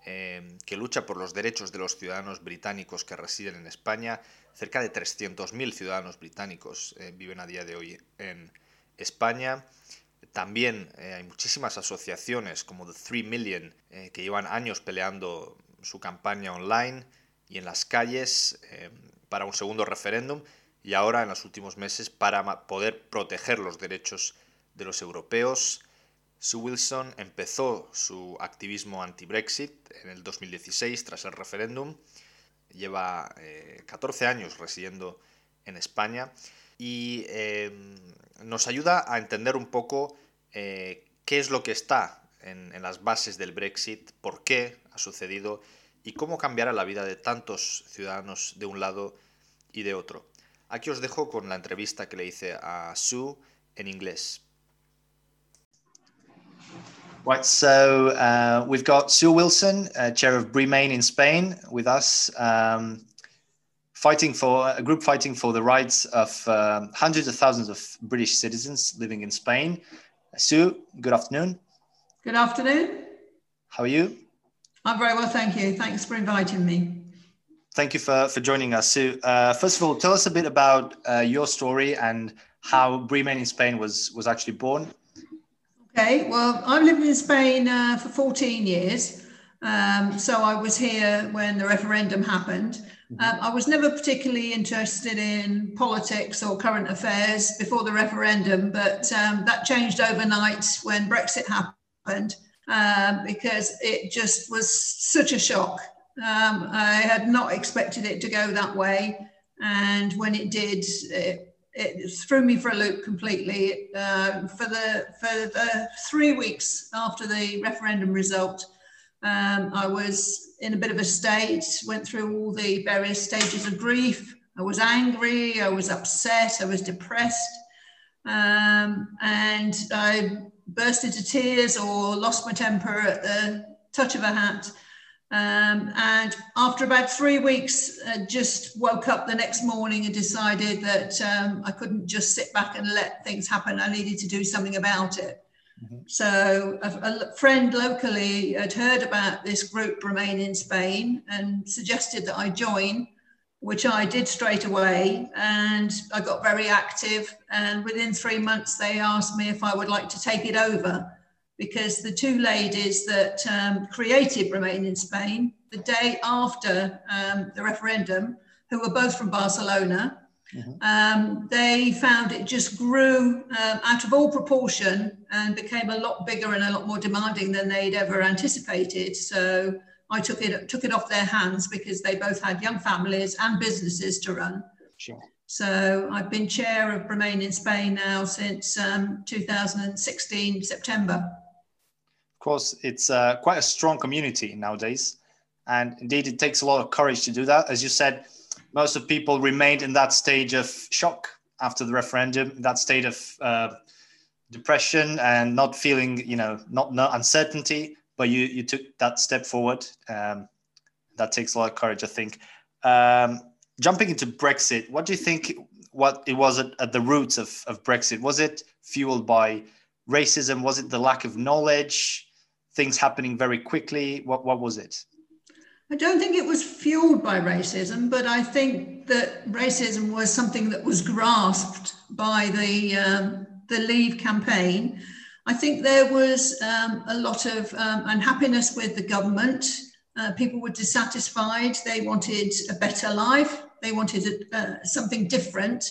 eh, que lucha por los derechos de los ciudadanos británicos que residen en España. Cerca de 300.000 ciudadanos británicos eh, viven a día de hoy en España. También hay muchísimas asociaciones como The 3 Million que llevan años peleando su campaña online y en las calles para un segundo referéndum y ahora en los últimos meses para poder proteger los derechos de los europeos. Sue Wilson empezó su activismo anti-Brexit en el 2016 tras el referéndum. Lleva 14 eh, años residiendo en España y em, nos ayuda a entender un poco eh, qué es lo que está en, en, las bases del Brexit, por qué ha sucedido y cómo cambiará la vida de tantos ciudadanos de un lado y de otro. Aquí os dejo con la entrevista que le hice a Sue en inglés. Right, so uh, we've got Sue Wilson, uh, chair of Remain in Spain, with us, um, fighting for a group fighting for the rights of uh, hundreds of thousands of British citizens living in Spain. Sue, good afternoon. Good afternoon. How are you? I'm very well, thank you. Thanks for inviting me thank you for, for joining us. So, uh, first of all, tell us a bit about uh, your story and how Remain in Spain was, was actually born. Okay, well, I've lived in Spain uh, for 14 years. Um, so I was here when the referendum happened. Mm-hmm. Um, I was never particularly interested in politics or current affairs before the referendum, but um, that changed overnight when Brexit happened um, because it just was such a shock um, I had not expected it to go that way. And when it did, it, it threw me for a loop completely. Uh, for, the, for the three weeks after the referendum result, um, I was in a bit of a state, went through all the various stages of grief. I was angry, I was upset, I was depressed. Um, and I burst into tears or lost my temper at the touch of a hat. Um, and after about three weeks, uh, just woke up the next morning and decided that um, I couldn't just sit back and let things happen. I needed to do something about it. Mm-hmm. So a, a, friend locally had heard about this group Remain in Spain and suggested that I join, which I did straight away. And I got very active. And within three months, they asked me if I would like to take it over because the two ladies that um, created Remain in Spain, the day after um, the referendum, who were both from Barcelona, mm-hmm. um, they found it just grew um, out of all proportion and became a lot bigger and a lot more demanding than they'd ever anticipated. So I took it took it off their hands because they both had young families and businesses to run. Sure. So I've been chair of Remain in Spain now since um, 2016 September course, it's uh, quite a strong community nowadays. And indeed, it takes a lot of courage to do that. As you said, most of people remained in that stage of shock after the referendum, that state of uh, depression and not feeling, you know, not, not uncertainty. But you you took that step forward. Um, that takes a lot of courage, I think. Um, jumping into Brexit, what do you think? What it was at, at the roots of, of Brexit? Was it fueled by racism? Was it the lack of knowledge? Things happening very quickly? What, what was it? I don't think it was fueled by racism, but I think that racism was something that was grasped by the, um, the Leave campaign. I think there was um, a lot of um, unhappiness with the government. Uh, people were dissatisfied. They wanted a better life. They wanted a, uh, something different.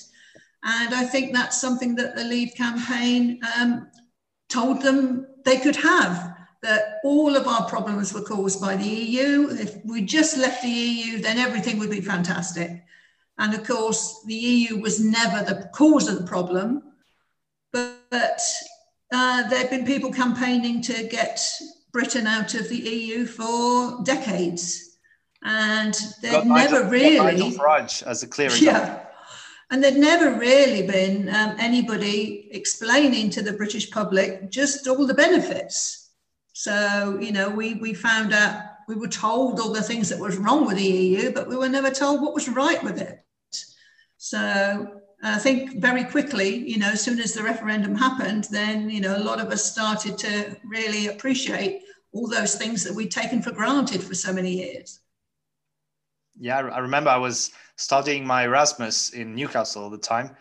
And I think that's something that the Leave campaign um, told them they could have that all of our problems were caused by the EU. If we just left the EU, then everything would be fantastic. And of course, the EU was never the cause of the problem, but, but uh, there have been people campaigning to get Britain out of the EU for decades. And they've never Nigel, really. Nigel Farage as a clear example. Yeah. And there'd never really been um, anybody explaining to the British public just all the benefits so, you know, we, we found out, we were told all the things that was wrong with the EU, but we were never told what was right with it. So I think very quickly, you know, as soon as the referendum happened, then, you know, a lot of us started to really appreciate all those things that we'd taken for granted for so many years. Yeah, I remember I was studying my Erasmus in Newcastle at the time,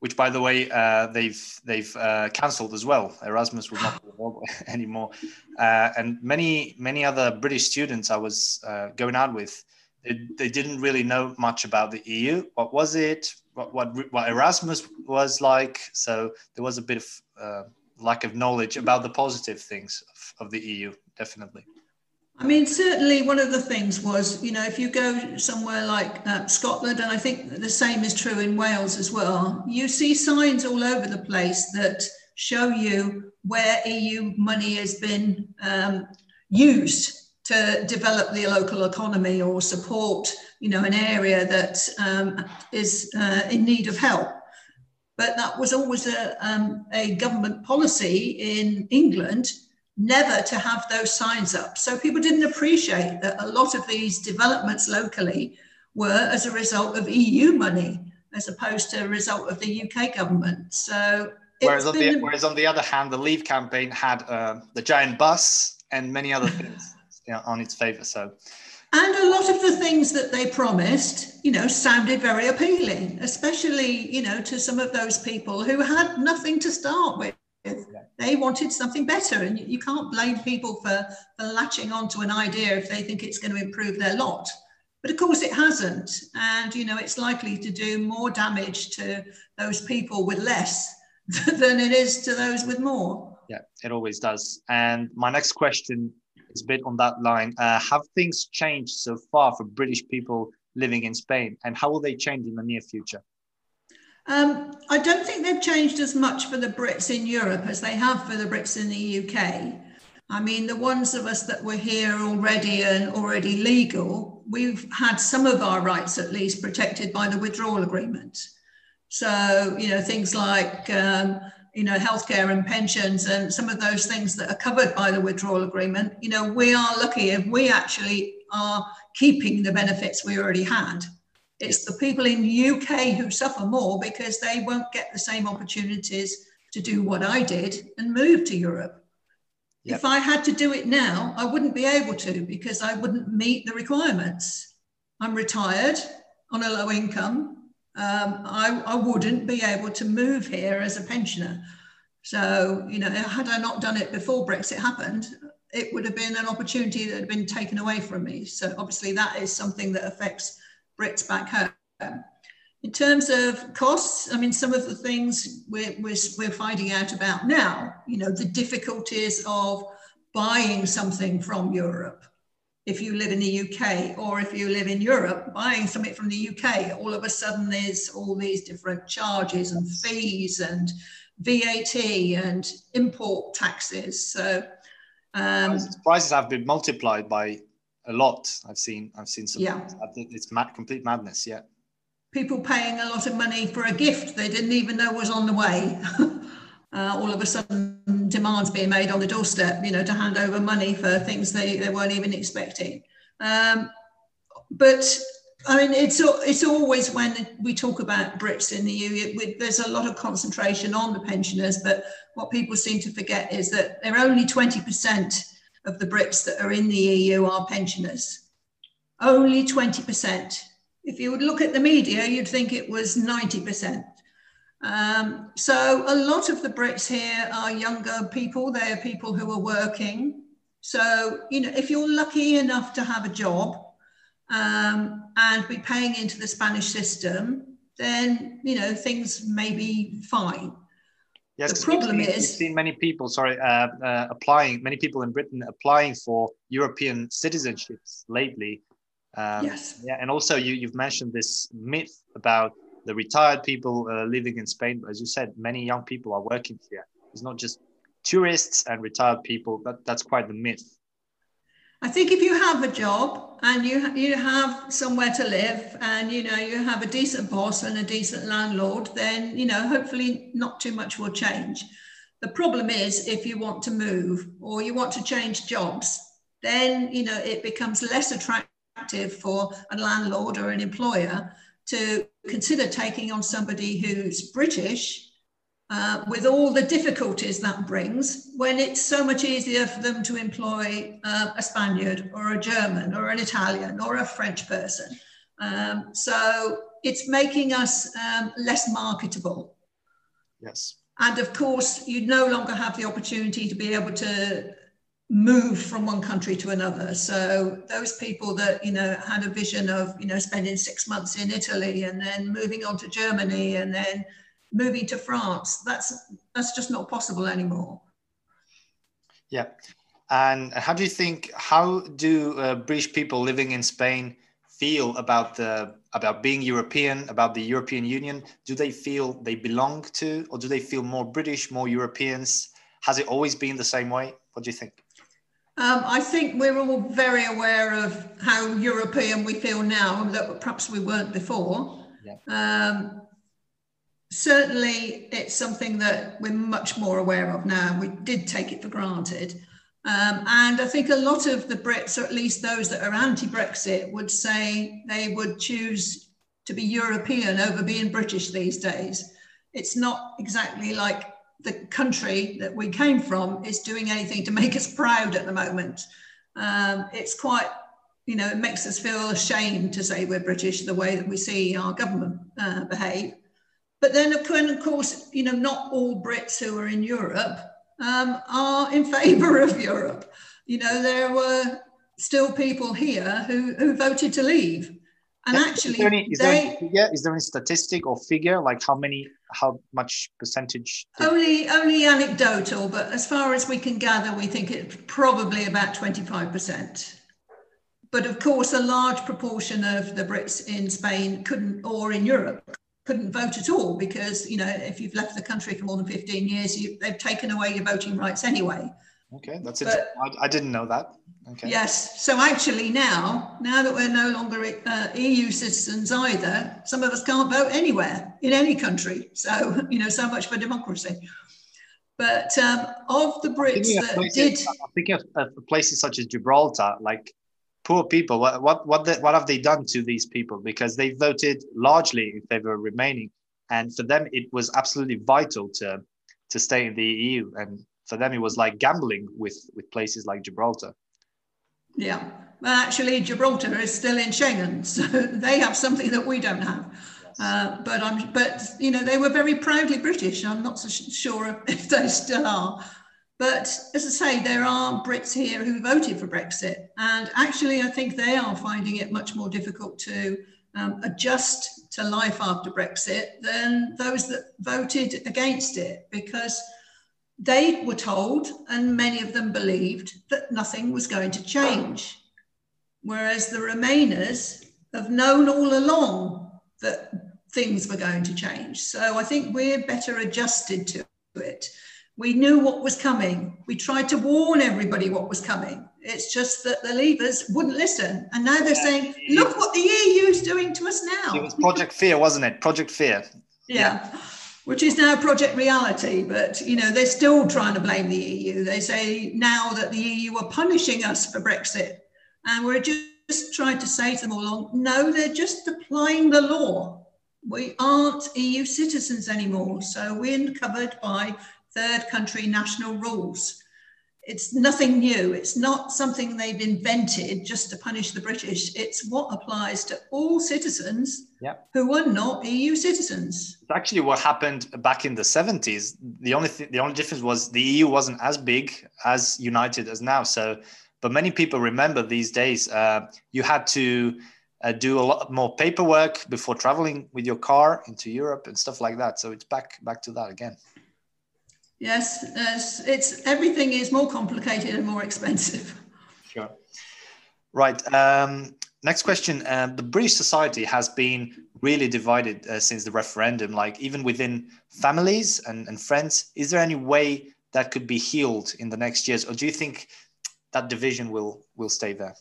which, by the way, uh, they've they've uh, cancelled as well. Erasmus will not be anymore, uh, and many many other British students I was uh, going out with, they, they, didn't really know much about the EU. What was it? What what, what Erasmus was like? So there was a bit of uh, lack of knowledge about the positive things of, of the EU, definitely. I mean, certainly one of the things was, you know, if you go somewhere like uh, Scotland, and I think the same is true in Wales as well, you see signs all over the place that show you where EU money has been um, used to develop the local economy or support, you know, an area that um, is uh, in need of help. But that was always a, um, a government policy in England never to have those signs up. So people didn't appreciate that a lot of these developments locally were as a result of EU money as opposed to a result of the UK government. So whereas on, the, whereas on the other hand, the Leave campaign had uh, the giant bus and many other things you know, on its favour. So. And a lot of the things that they promised, you know, sounded very appealing, especially, you know, to some of those people who had nothing to start with. They wanted something better, and you can't blame people for, for latching onto an idea if they think it's going to improve their lot. But of course, it hasn't, and you know it's likely to do more damage to those people with less than it is to those with more. Yeah, it always does. And my next question is a bit on that line. Uh, have things changed so far for British people living in Spain, and how will they change in the near future? Um, I don't think they've changed as much for the Brits in Europe as they have for the Brits in the UK. I mean, the ones of us that were here already and already legal, we've had some of our rights at least protected by the withdrawal agreement. So, you know, things like, um, you know, healthcare and pensions and some of those things that are covered by the withdrawal agreement, you know, we are lucky if we actually are keeping the benefits we already had. It's the people in UK who suffer more because they won't get the same opportunities to do what I did and move to Europe. Yep. If I had to do it now, I wouldn't be able to because I wouldn't meet the requirements. I'm retired on a low income. Um, I, I wouldn't be able to move here as a pensioner. So, you know, had I not done it before Brexit happened, it would have been an opportunity that had been taken away from me. So, obviously, that is something that affects Brits back home. In terms of costs, I mean, some of the things we're, we're, we're finding out about now, you know, the difficulties of buying something from Europe. If you live in the UK or if you live in Europe, buying something from the UK, all of a sudden there's all these different charges and fees and VAT and import taxes. So um, prices have been multiplied by a lot. I've seen I've seen some. Yeah. It's mad, complete madness. Yeah. People paying a lot of money for a gift they didn't even know was on the way. uh, all of a sudden, demands being made on the doorstep. You know, to hand over money for things they, they weren't even expecting. Um, but I mean, it's it's always when we talk about Brits in the EU, there's a lot of concentration on the pensioners. But what people seem to forget is that they're only 20% of the Brits that are in the EU are pensioners. Only 20%. If you would look at the media, you'd think it was 90%. Um, so a lot of the Brits here are younger people. They are people who are working. So, you know, if you're lucky enough to have a job um, and be paying into the Spanish system, then, you know, things may be fine. Yes, the problem we've, is we've seen many people, sorry, uh, uh, applying, many people in Britain applying for European citizenships lately. Um, yes. Yeah, and also you, you've mentioned this myth about the retired people uh, living in Spain. But As you said, many young people are working here. It's not just tourists and retired people. That, that's quite the myth. I think if you have a job and you you have somewhere to live and you know you have a decent boss and a decent landlord, then you know hopefully not too much will change. The problem is if you want to move or you want to change jobs, then you know it becomes less attractive for a landlord or an employer to consider taking on somebody who's British uh, with all the difficulties that brings when it's so much easier for them to employ uh, a Spaniard or a German or an Italian or a French person. Um, so it's making us um, less marketable. Yes. And of course, you no longer have the opportunity to be able to move from one country to another. So those people that you know had a vision of you know spending six months in Italy and then moving on to Germany and then moving to France, that's that's just not possible anymore. Yeah, and how do you think? How do uh, British people living in Spain feel about the about being European, about the European Union? Do they feel they belong to, or do they feel more British, more Europeans? Has it always been the same way? What do you think? Um, I think we're all very aware of how European we feel now that perhaps we weren't before. Yeah. Um, certainly, it's something that we're much more aware of now. We did take it for granted. Um, and I think a lot of the Brits, or at least those that are anti Brexit, would say they would choose to be European over being British these days. It's not exactly like the country that we came from is doing anything to make us proud at the moment. Um, it's quite, you know, it makes us feel ashamed to say we're British the way that we see our government uh, behave. But then, of course, you know, not all Brits who are in Europe um, are in favour of Europe. You know, there were still people here who, who voted to leave. And actually, is there, any, is, they, there any figure, is there any statistic or figure like how many, how much percentage? Only, only anecdotal, but as far as we can gather, we think it's probably about 25%. But of course, a large proportion of the Brits in Spain couldn't, or in Europe, couldn't vote at all because, you know, if you've left the country for more than 15 years, you, they've taken away your voting rights anyway. Okay, that's it. I, I, didn't know that. Okay. Yes. So actually, now, now that we're no longer uh, EU citizens either, some of us can't vote anywhere in any country. So you know, so much for democracy. But um, of the Brits that places, did, I'm thinking of, of, places such as Gibraltar, like poor people. What what what, the, what have they done to these people? Because they voted largely in favor of remaining, and for them it was absolutely vital to to stay in the EU and for them it was like gambling with with places like Gibraltar. Yeah, well, actually, Gibraltar is still in Schengen, so they have something that we don't have. Uh, but I'm, but you know, they were very proudly British. I'm not so sure if they still are. But as I say, there are Brits here who voted for Brexit, and actually, I think they are finding it much more difficult to um, adjust to life after Brexit than those that voted against it, because they were told, and many of them believed, that nothing was going to change. Whereas the Remainers have known all along that things were going to change. So I think we're better adjusted to it. We knew what was coming. We tried to warn everybody what was coming. It's just that the Leavers wouldn't listen. And now they're yeah, saying, look what the EU is doing to us now. It was Project Fear, wasn't it? Project Fear. yeah. yeah which is now project reality but you know they're still trying to blame the eu they say now that the eu are punishing us for brexit and we're just trying to say to them all along no they're just applying the law we aren't eu citizens anymore so we're covered by third country national rules it's nothing new. It's not something they've invented just to punish the British. It's what applies to all citizens yep. who are not EU citizens. It's actually what happened back in the 70s. The only th- the only difference was the EU wasn't as big as united as now. So, but many people remember these days uh, you had to uh, do a lot more paperwork before traveling with your car into Europe and stuff like that. So it's back back to that again. Yes, it's, it's everything is more complicated and more expensive. Sure. Right. Um, next question. Uh, the British society has been really divided uh, since the referendum, like even within families and, and friends. Is there any way that could be healed in the next years, or do you think that division will will stay there?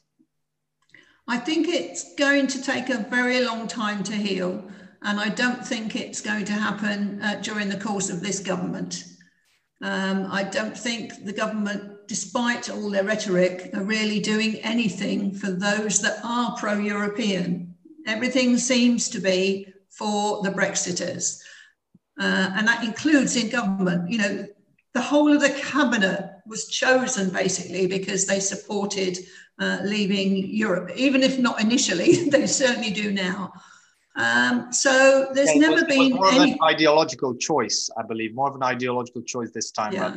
I think it's going to take a very long time to heal, and I don't think it's going to happen uh, during the course of this government. Um, I don't think the government, despite all their rhetoric, are really doing anything for those that are pro European. Everything seems to be for the Brexiters. Uh, and that includes in government. You know, the whole of the cabinet was chosen basically because they supported uh, leaving Europe, even if not initially, they certainly do now. Um, so there's never been more any of an ideological choice, I believe, more of an ideological choice this time. Yeah.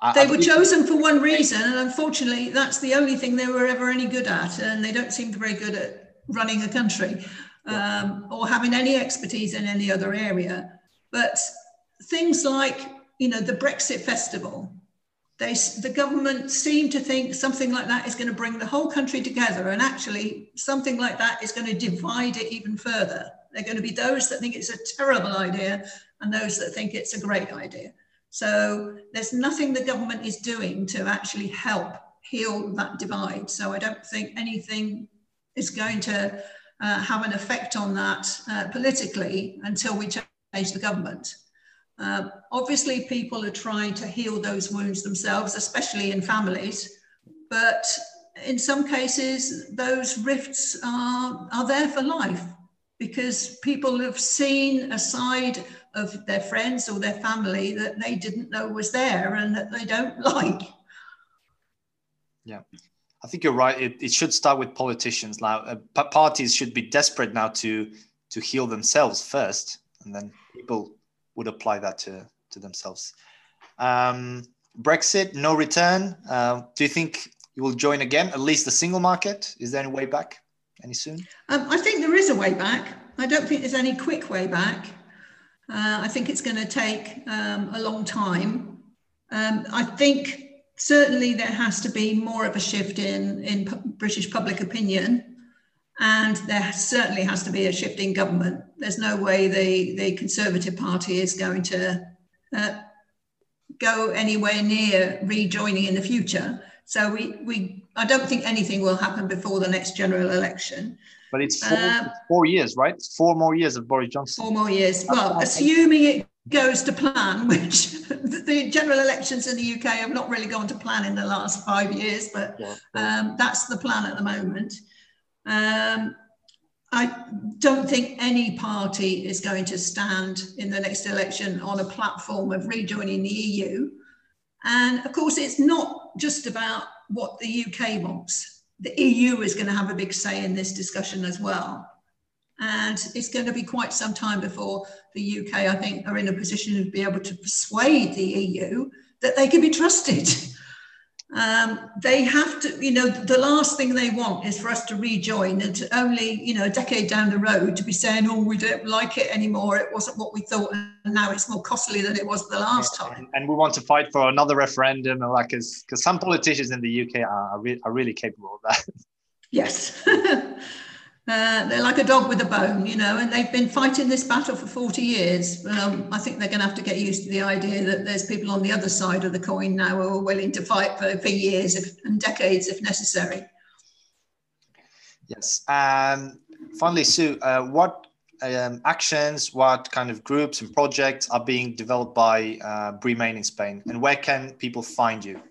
I, they I were believe- chosen for one reason, and unfortunately, that's the only thing they were ever any good at, and they don't seem very good at running a country um, or having any expertise in any other area. But things like, you know, the Brexit festival, they, the government seem to think something like that is going to bring the whole country together, and actually, something like that is going to divide it even further. They're going to be those that think it's a terrible idea, and those that think it's a great idea. So there's nothing the government is doing to actually help heal that divide. So I don't think anything is going to uh, have an effect on that uh, politically until we change the government. Um, obviously, people are trying to heal those wounds themselves, especially in families. But in some cases, those rifts are, are there for life because people have seen a side of their friends or their family that they didn't know was there and that they don't like. Yeah, I think you're right. It, it should start with politicians now. Uh, pa- parties should be desperate now to to heal themselves first, and then people would apply that to to themselves. Um, Brexit, no return. Uh, do you think you will join again? At least the single market. Is there any way back? Any soon? Um, I think there is a way back. I don't think there's any quick way back. Uh, I think it's going to take um, a long time. Um, I think certainly there has to be more of a shift in, in British public opinion, and there certainly has to be a shift in government. There's no way the, the Conservative Party is going to uh, go anywhere near rejoining in the future. So we, we I don't think anything will happen before the next general election. But it's four, Um, four years, right? It's four more years of Boris Johnson. Four more years. Well, assuming it goes to plan, which the general elections in the UK have not really gone to plan in the last five years, but um, that's the plan at the moment. Um, I don't think any party is going to stand in the next election on a platform of rejoining the EU. And of course, it's not just about what the UK wants. The EU is going to have a big say in this discussion as well. And it's going to be quite some time before the UK, I think, are in a position to be able to persuade the EU that they can be trusted. Um, they have to, you know, the last thing they want is for us to rejoin and to only, you know, a decade down the road to be saying, oh, we don't like it anymore. It wasn't what we thought. And now it's more costly than it was the last time. And, we want to fight for another referendum, and like, because some politicians in the UK are, are, re- are really capable of that. Yes. Uh, they're like a dog with a bone, you know, and they've been fighting this battle for 40 years. Um, I think they're going to have to get used to the idea that there's people on the other side of the coin now who are willing to fight for, for years if, and decades if necessary. Yes. Um, finally, Sue, uh, what um, actions, what kind of groups and projects are being developed by uh, Remain in Spain, and where can people find you?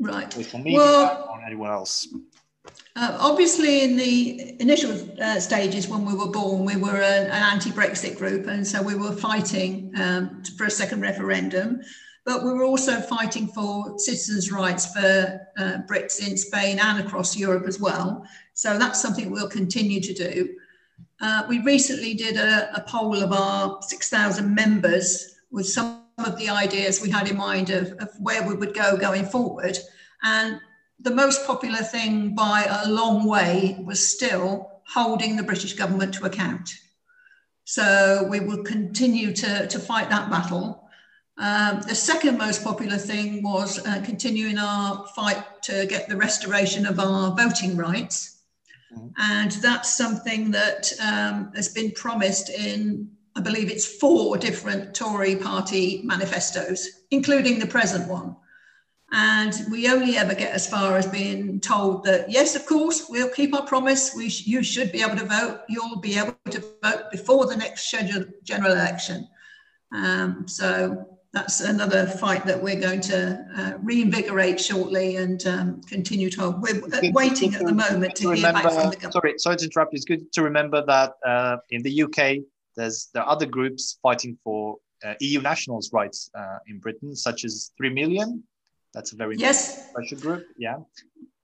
Right. Well- or anywhere else? Uh, obviously, in the initial uh, stages when we were born, we were an, an anti Brexit group, and so we were fighting um, for a second referendum. But we were also fighting for citizens' rights for uh, Brits in Spain and across Europe as well. So that's something we'll continue to do. Uh, we recently did a, a poll of our 6,000 members with some of the ideas we had in mind of, of where we would go going forward. And the most popular thing by a long way was still holding the British government to account. So we will continue to, to fight that battle. Um, the second most popular thing was uh, continuing our fight to get the restoration of our voting rights. Mhm. And that's something that um, has been promised in, I believe it's four different Tory party manifestos, including the present one. And we only ever get as far as being told that, yes, of course, we'll keep our promise. We sh- you should be able to vote. You'll be able to vote before the next scheduled general election. Um, so that's another fight that we're going to uh, reinvigorate shortly and um, continue to. hold. We're good, waiting at the moment to, to hear remember, back from the government. Sorry, sorry to interrupt. It's good to remember that uh, in the UK, there's there are other groups fighting for uh, EU nationals' rights uh, in Britain, such as Three Million. That's a very yes special group. Yeah.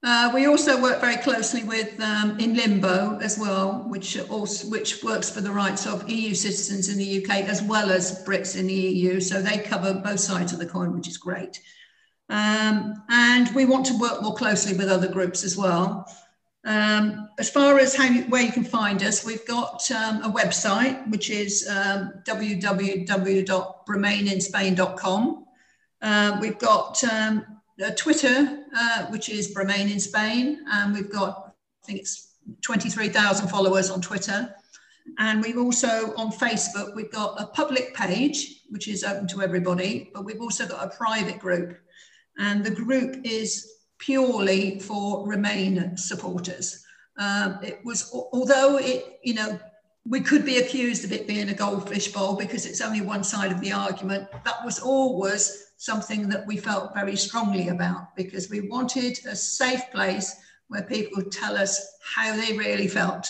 Uh, we also work very closely with um, In Limbo as well, which also which works for the rights of EU citizens in the UK as well as Brits in the EU. So they cover both sides of the coin, which is great. Um, and we want to work more closely with other groups as well. Um, as far as how you, where you can find us, we've got um, a website which is um, www.remaininSpain.com. Uh, we've got um, uh, Twitter, uh, which is Remain in Spain, and we've got, I think it's 23,000 followers on Twitter. And we've also on Facebook, we've got a public page, which is open to everybody, but we've also got a private group. And the group is purely for Remain supporters. Um, it was, although it, you know, we could be accused of it being a goldfish bowl because it's only one side of the argument. That was always something that we felt very strongly about because we wanted a safe place where people tell us how they really felt.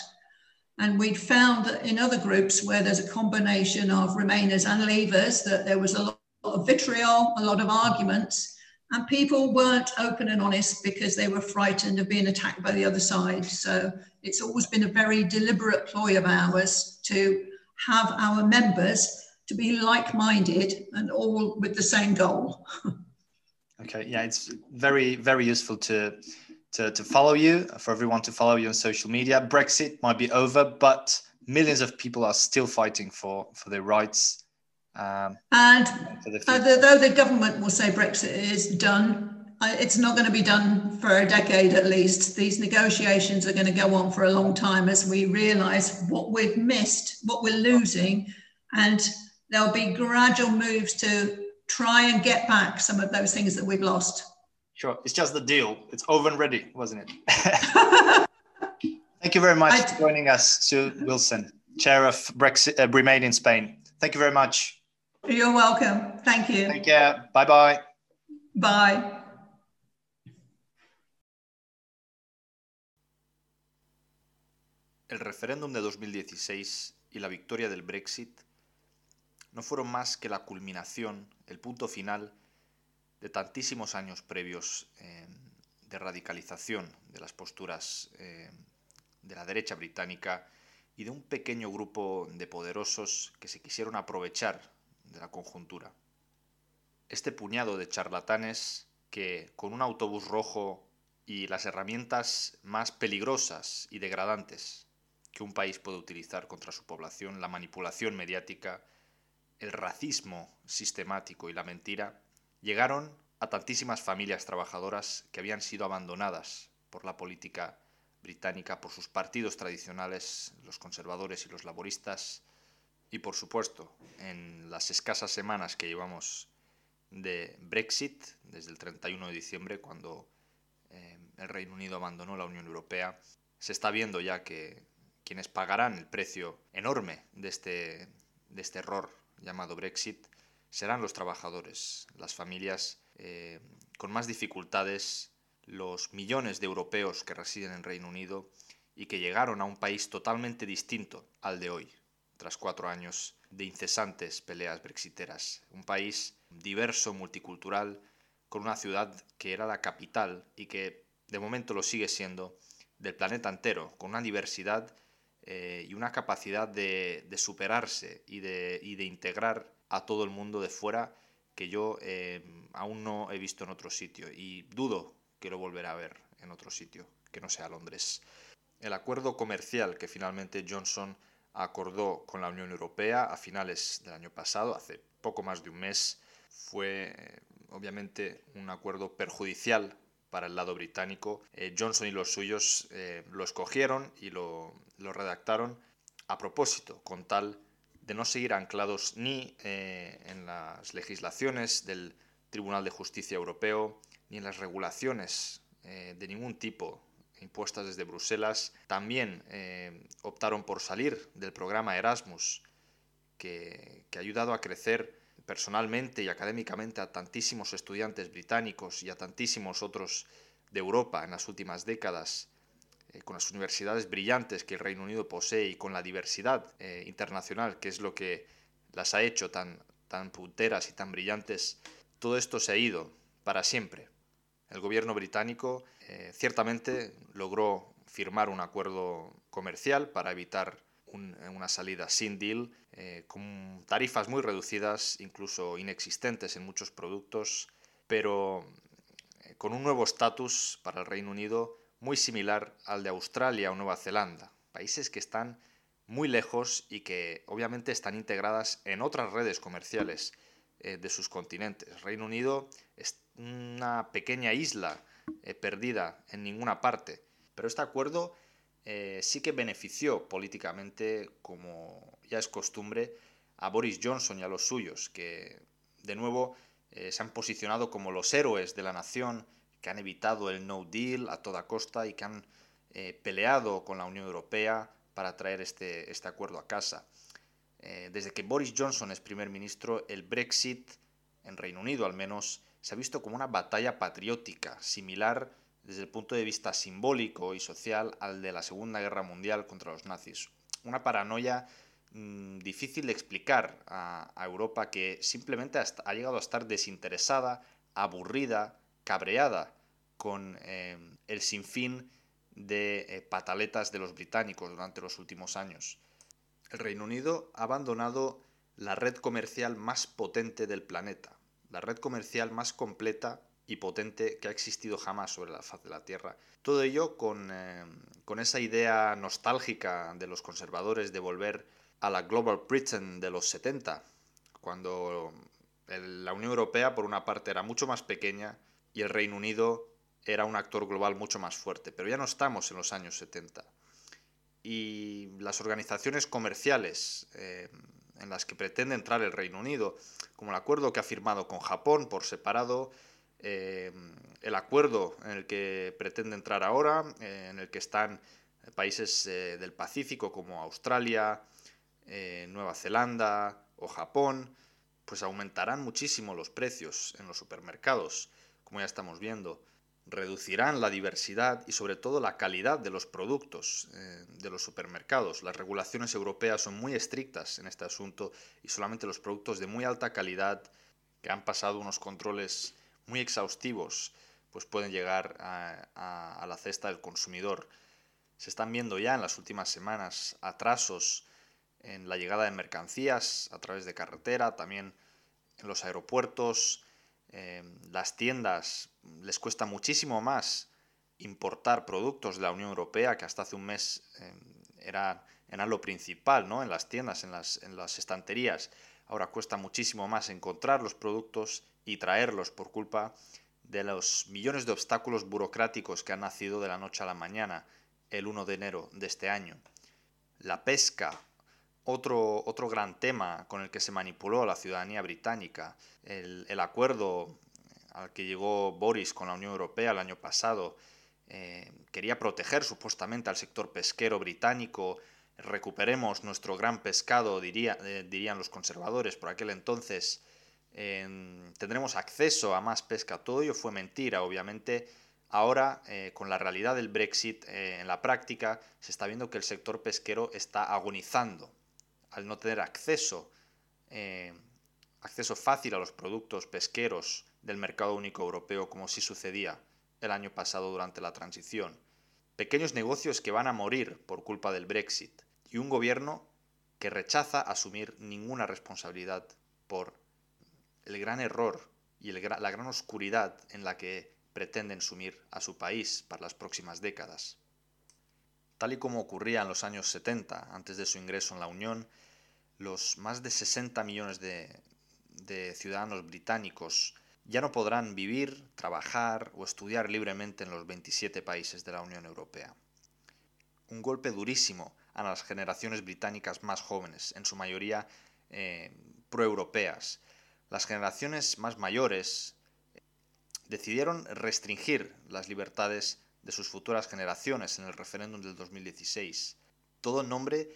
And we'd found that in other groups where there's a combination of Remainers and Leavers, that there was a lot of vitriol, a lot of arguments, and people weren't open and honest because they were frightened of being attacked by the other side. So it's always been a very deliberate ploy of ours to have our members to be like-minded and all with the same goal. okay, yeah, it's very very useful to to to follow you for everyone to follow you on social media. Brexit might be over, but millions of people are still fighting for for their rights. Um, and the though the government will say Brexit is done, it's not going to be done for a decade at least. These negotiations are going to go on for a long time as we realise what we've missed, what we're losing, and there'll be gradual moves to try and get back some of those things that we've lost. Sure, it's just the deal. It's over and ready, wasn't it? Thank you very much I, for joining us, Sue Wilson, Chair of Brexit, uh, Remain in Spain. Thank you very much. You're welcome. Thank you. Take care. Bye bye. Bye. El referéndum de 2016 y la victoria del Brexit no fueron más que la culminación, el punto final de tantísimos años previos eh, de radicalización de las posturas eh, de la derecha británica y de un pequeño grupo de poderosos que se quisieron aprovechar de la conjuntura. Este puñado de charlatanes que con un autobús rojo y las herramientas más peligrosas y degradantes que un país puede utilizar contra su población, la manipulación mediática, el racismo sistemático y la mentira llegaron a tantísimas familias trabajadoras que habían sido abandonadas por la política británica, por sus partidos tradicionales, los conservadores y los laboristas, y por supuesto, en las escasas semanas que llevamos de Brexit, desde el 31 de diciembre, cuando eh, el Reino Unido abandonó la Unión Europea, se está viendo ya que quienes pagarán el precio enorme de este, de este error llamado Brexit serán los trabajadores, las familias eh, con más dificultades, los millones de europeos que residen en Reino Unido y que llegaron a un país totalmente distinto al de hoy, tras cuatro años de incesantes peleas brexiteras. Un país diverso, multicultural, con una ciudad que era la capital y que de momento lo sigue siendo del planeta entero, con una diversidad eh, y una capacidad de, superarse y de, integrar a todo el mundo de fuera que yo eh, aún no he visto en otro sitio y dudo que lo volverá a ver en otro sitio que no sea Londres. El acuerdo comercial que finalmente Johnson acordó con la Unión Europea a finales del año pasado, hace poco más de un mes, fue eh, obviamente un acuerdo perjudicial para el lado británico. Eh, Johnson y los suyos eh, lo escogieron y lo, redactaron a propósito, con tal de no seguir anclados ni eh, en las legislaciones del Tribunal de Justicia Europeo, ni en las regulaciones de ningún tipo impuestas desde Bruselas. También optaron por salir del programa Erasmus, que, que ha ayudado a crecer personalmente y académicamente a tantísimos estudiantes británicos y a tantísimos otros de Europa en las últimas décadas, eh, con las universidades brillantes que el Reino Unido posee y con la diversidad eh, internacional, que es lo que las ha hecho tan, tan punteras y tan brillantes, todo esto se ha ido para siempre. El gobierno británico eh, ciertamente logró firmar un acuerdo comercial para evitar una salida sin deal, eh, con tarifas muy reducidas, incluso inexistentes en muchos productos, pero eh, con un nuevo estatus para el Reino Unido muy similar al de Australia o Nueva Zelanda, países que están muy lejos y que obviamente están integradas en otras redes comerciales eh, de sus continentes. Reino Unido es una pequeña isla perdida en ninguna parte, pero este acuerdo eh, sí que benefició políticamente, como ya es costumbre, a Boris Johnson y a los suyos, que de nuevo eh, se han posicionado como los héroes de la nación, que han evitado el no deal a toda costa y que han eh, peleado con la Unión Europea para traer este, este acuerdo a casa. desde que Boris Johnson es primer ministro, el Brexit, en Reino Unido al menos, se ha visto como una batalla patriótica, similar desde el punto de vista simbólico y social al de la Segunda Guerra Mundial contra los nazis. Una paranoia mm, difícil de explicar a, Europa que simplemente ha llegado a estar desinteresada, aburrida, cabreada con eh, el sinfín de eh, pataletas de los británicos durante los últimos años. El Reino Unido ha abandonado la red comercial más potente del planeta, la red comercial más completa y potente que ha existido jamás sobre la faz de la Tierra. Todo ello con, eh, con esa idea nostálgica de los conservadores de volver a la Global Britain de los 70, cuando la Unión Europea por una parte era mucho más pequeña y el Reino Unido era un actor global mucho más fuerte, pero ya no estamos en los años 70. Y las organizaciones comerciales eh, en las que pretende entrar el Reino Unido, como el acuerdo que ha firmado con Japón por separado, eh, el acuerdo en el que pretende entrar ahora, eh, en el que están países eh, del Pacífico como Australia, Nueva Zelanda o Japón, pues aumentarán muchísimo los precios en los supermercados, como ya estamos viendo. Reducirán la diversidad y sobre todo la calidad de los productos de los supermercados. Las regulaciones europeas son muy estrictas en este asunto y solamente los productos de muy alta calidad que han pasado unos controles muy exhaustivos, pues pueden llegar a, la cesta del consumidor. Se están viendo ya en las últimas semanas atrasos en la llegada de mercancías a través de carretera, también en los aeropuertos, las tiendas les cuesta muchísimo más importar productos de la Unión Europea, que hasta hace un mes eh, era, lo principal ¿no? en las tiendas, en las, en las estanterías. Ahora cuesta muchísimo más encontrar los productos y traerlos por culpa de los millones de obstáculos burocráticos que han nacido de la noche a la mañana el 1 de enero de este año. La pesca, otro, otro gran tema con el que se manipuló la ciudadanía británica, el, acuerdo al que llegó Boris con la Unión Europea el año pasado, eh, quería proteger supuestamente al sector pesquero británico, recuperemos nuestro gran pescado, diría, eh, dirían los conservadores por aquel entonces, tendremos acceso a más pesca. Todo ello fue mentira, obviamente. Ahora, eh, con la realidad del Brexit eh, en la práctica, se está viendo que el sector pesquero está agonizando al no tener acceso, eh, acceso fácil a los productos pesqueros del mercado único europeo, como sí sucedía el año pasado durante la transición. Pequeños negocios que van a morir por culpa del Brexit y un gobierno que rechaza asumir ninguna responsabilidad por el gran error y la gran oscuridad en la que pretenden sumir a su país para las próximas décadas. Tal y como ocurría en los años 70, antes de su ingreso en la Unión, los más de 60 millones de, ciudadanos británicos ya no podrán vivir, trabajar o estudiar libremente en los 27 países de la Unión Europea. Un golpe durísimo a las generaciones británicas más jóvenes, en su mayoría eh, proeuropeas, las generaciones más mayores decidieron restringir las libertades de sus futuras generaciones en el referéndum del 2016, todo en nombre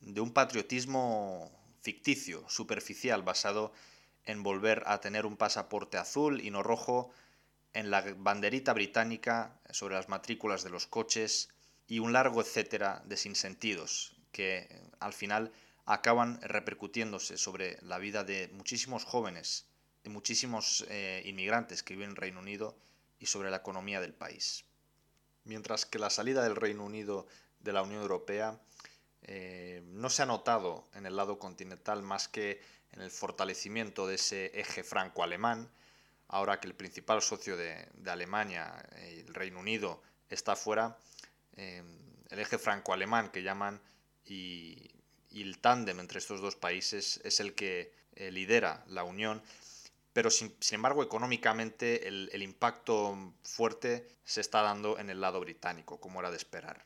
de un patriotismo ficticio, superficial, basado en volver a tener un pasaporte azul y no rojo, en la banderita británica sobre las matrículas de los coches y un largo etcétera de sinsentidos que al final acaban repercutiéndose sobre la vida de muchísimos jóvenes, de muchísimos eh, inmigrantes que viven en Reino Unido y sobre la economía del país. Mientras que la salida del Reino Unido de la Unión Europea eh, no se ha notado en el lado continental más que en el fortalecimiento de ese eje franco-alemán, ahora que el principal socio de, Alemania, el Reino Unido, está fuera, eh, el eje franco-alemán que llaman y, el tándem entre estos dos países es el que eh, lidera la Unión, pero sin, embargo económicamente el impacto fuerte se está dando en el lado británico, como era de esperar.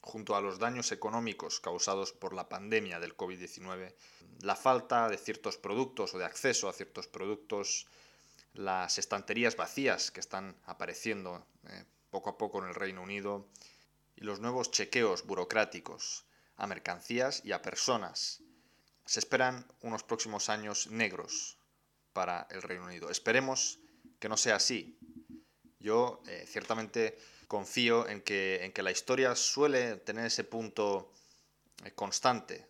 Junto a los daños económicos causados por la pandemia del COVID-19, la falta de ciertos productos o de acceso a ciertos productos, las estanterías vacías que están apareciendo eh, poco a poco en el Reino Unido y los nuevos chequeos burocráticos a mercancías y a personas. Se esperan unos próximos años negros para el Reino Unido. Esperemos que no sea así. Yo eh, ciertamente confío en que, en que la historia suele tener ese punto eh, constante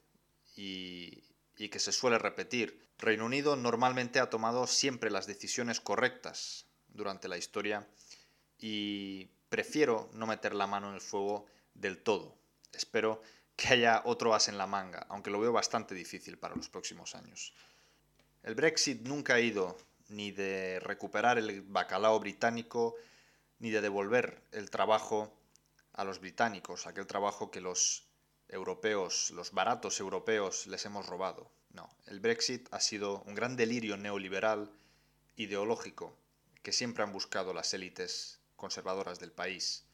y, que se suele repetir. Reino Unido normalmente ha tomado siempre las decisiones correctas durante la historia y prefiero no meter la mano en el fuego del todo. Espero que haya otro as en la manga, aunque lo veo bastante difícil para los próximos años. El Brexit nunca ha ido ni de recuperar el bacalao británico ni de devolver el trabajo a los británicos, aquel trabajo que los europeos, los baratos europeos les hemos robado. No, el Brexit ha sido un gran delirio neoliberal ideológico que siempre han buscado las élites conservadoras del país.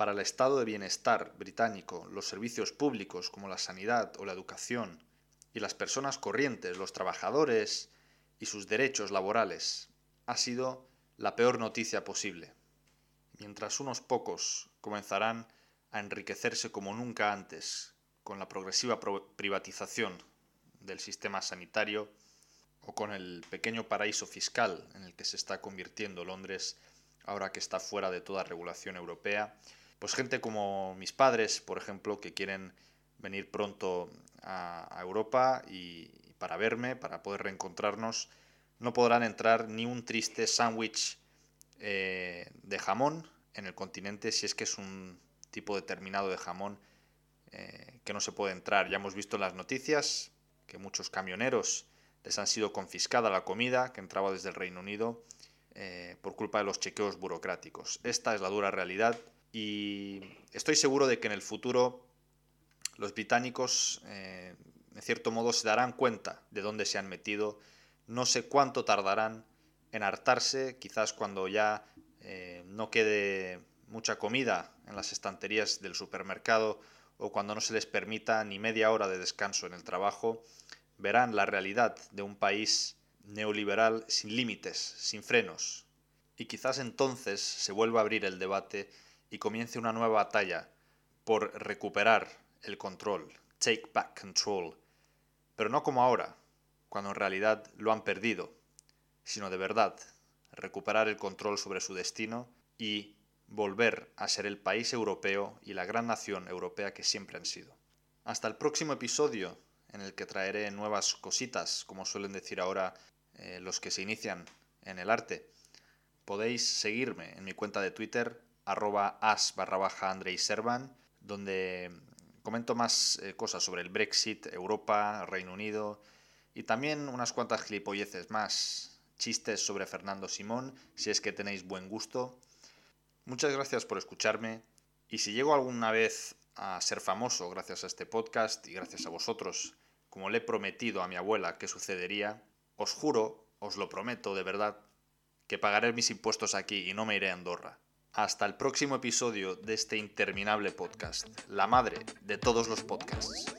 Para el estado de bienestar británico, los servicios públicos como la sanidad o la educación y las personas corrientes, los trabajadores y sus derechos laborales, ha sido la peor noticia posible. Mientras unos pocos comenzarán a enriquecerse como nunca antes con la progresiva privatización del sistema sanitario o con el pequeño paraíso fiscal en el que se está convirtiendo Londres ahora que está fuera de toda regulación europea, pues gente como mis padres, por ejemplo, que quieren venir pronto a, Europa y, para verme, para poder reencontrarnos, no podrán entrar ni un triste sándwich eh, de jamón en el continente si es que es un tipo determinado de jamón eh, que no se puede entrar. Ya hemos visto en las noticias que muchos camioneros les han sido confiscada la comida que entraba desde el Reino Unido eh, por culpa de los chequeos burocráticos. Esta es la dura realidad y estoy seguro de que en el futuro los británicos, en cierto modo, se darán cuenta de dónde se han metido. No sé cuánto tardarán en hartarse, quizás cuando ya eh, no quede mucha comida en las estanterías del supermercado o cuando no se les permita ni media hora de descanso en el trabajo, verán la realidad de un país neoliberal sin límites, sin frenos. Y quizás entonces se vuelva a abrir el debate y comience una nueva batalla por recuperar el control, take back control, pero no como ahora, cuando en realidad lo han perdido sino de verdad recuperar el control sobre su destino y volver a ser el país europeo y la gran nación europea que siempre han sido. Hasta el próximo episodio, en el que traeré nuevas cositas, como suelen decir ahora eh, los que se inician en el arte. Podéis seguirme en mi cuenta de Twitter, arroba as barra baja Servan, donde comento más eh, cosas sobre el Brexit, Europa, Reino Unido y también unas cuantas gilipolleces más chistes sobre Fernando Simón, si es que tenéis buen gusto. Muchas gracias por escucharme y si llego alguna vez a ser famoso gracias a este podcast y gracias a vosotros, como le he prometido a mi abuela que sucedería, os juro, os lo prometo de verdad, que pagaré mis impuestos aquí y no me iré a Andorra. Hasta el próximo episodio de este interminable podcast, la madre de todos los podcasts.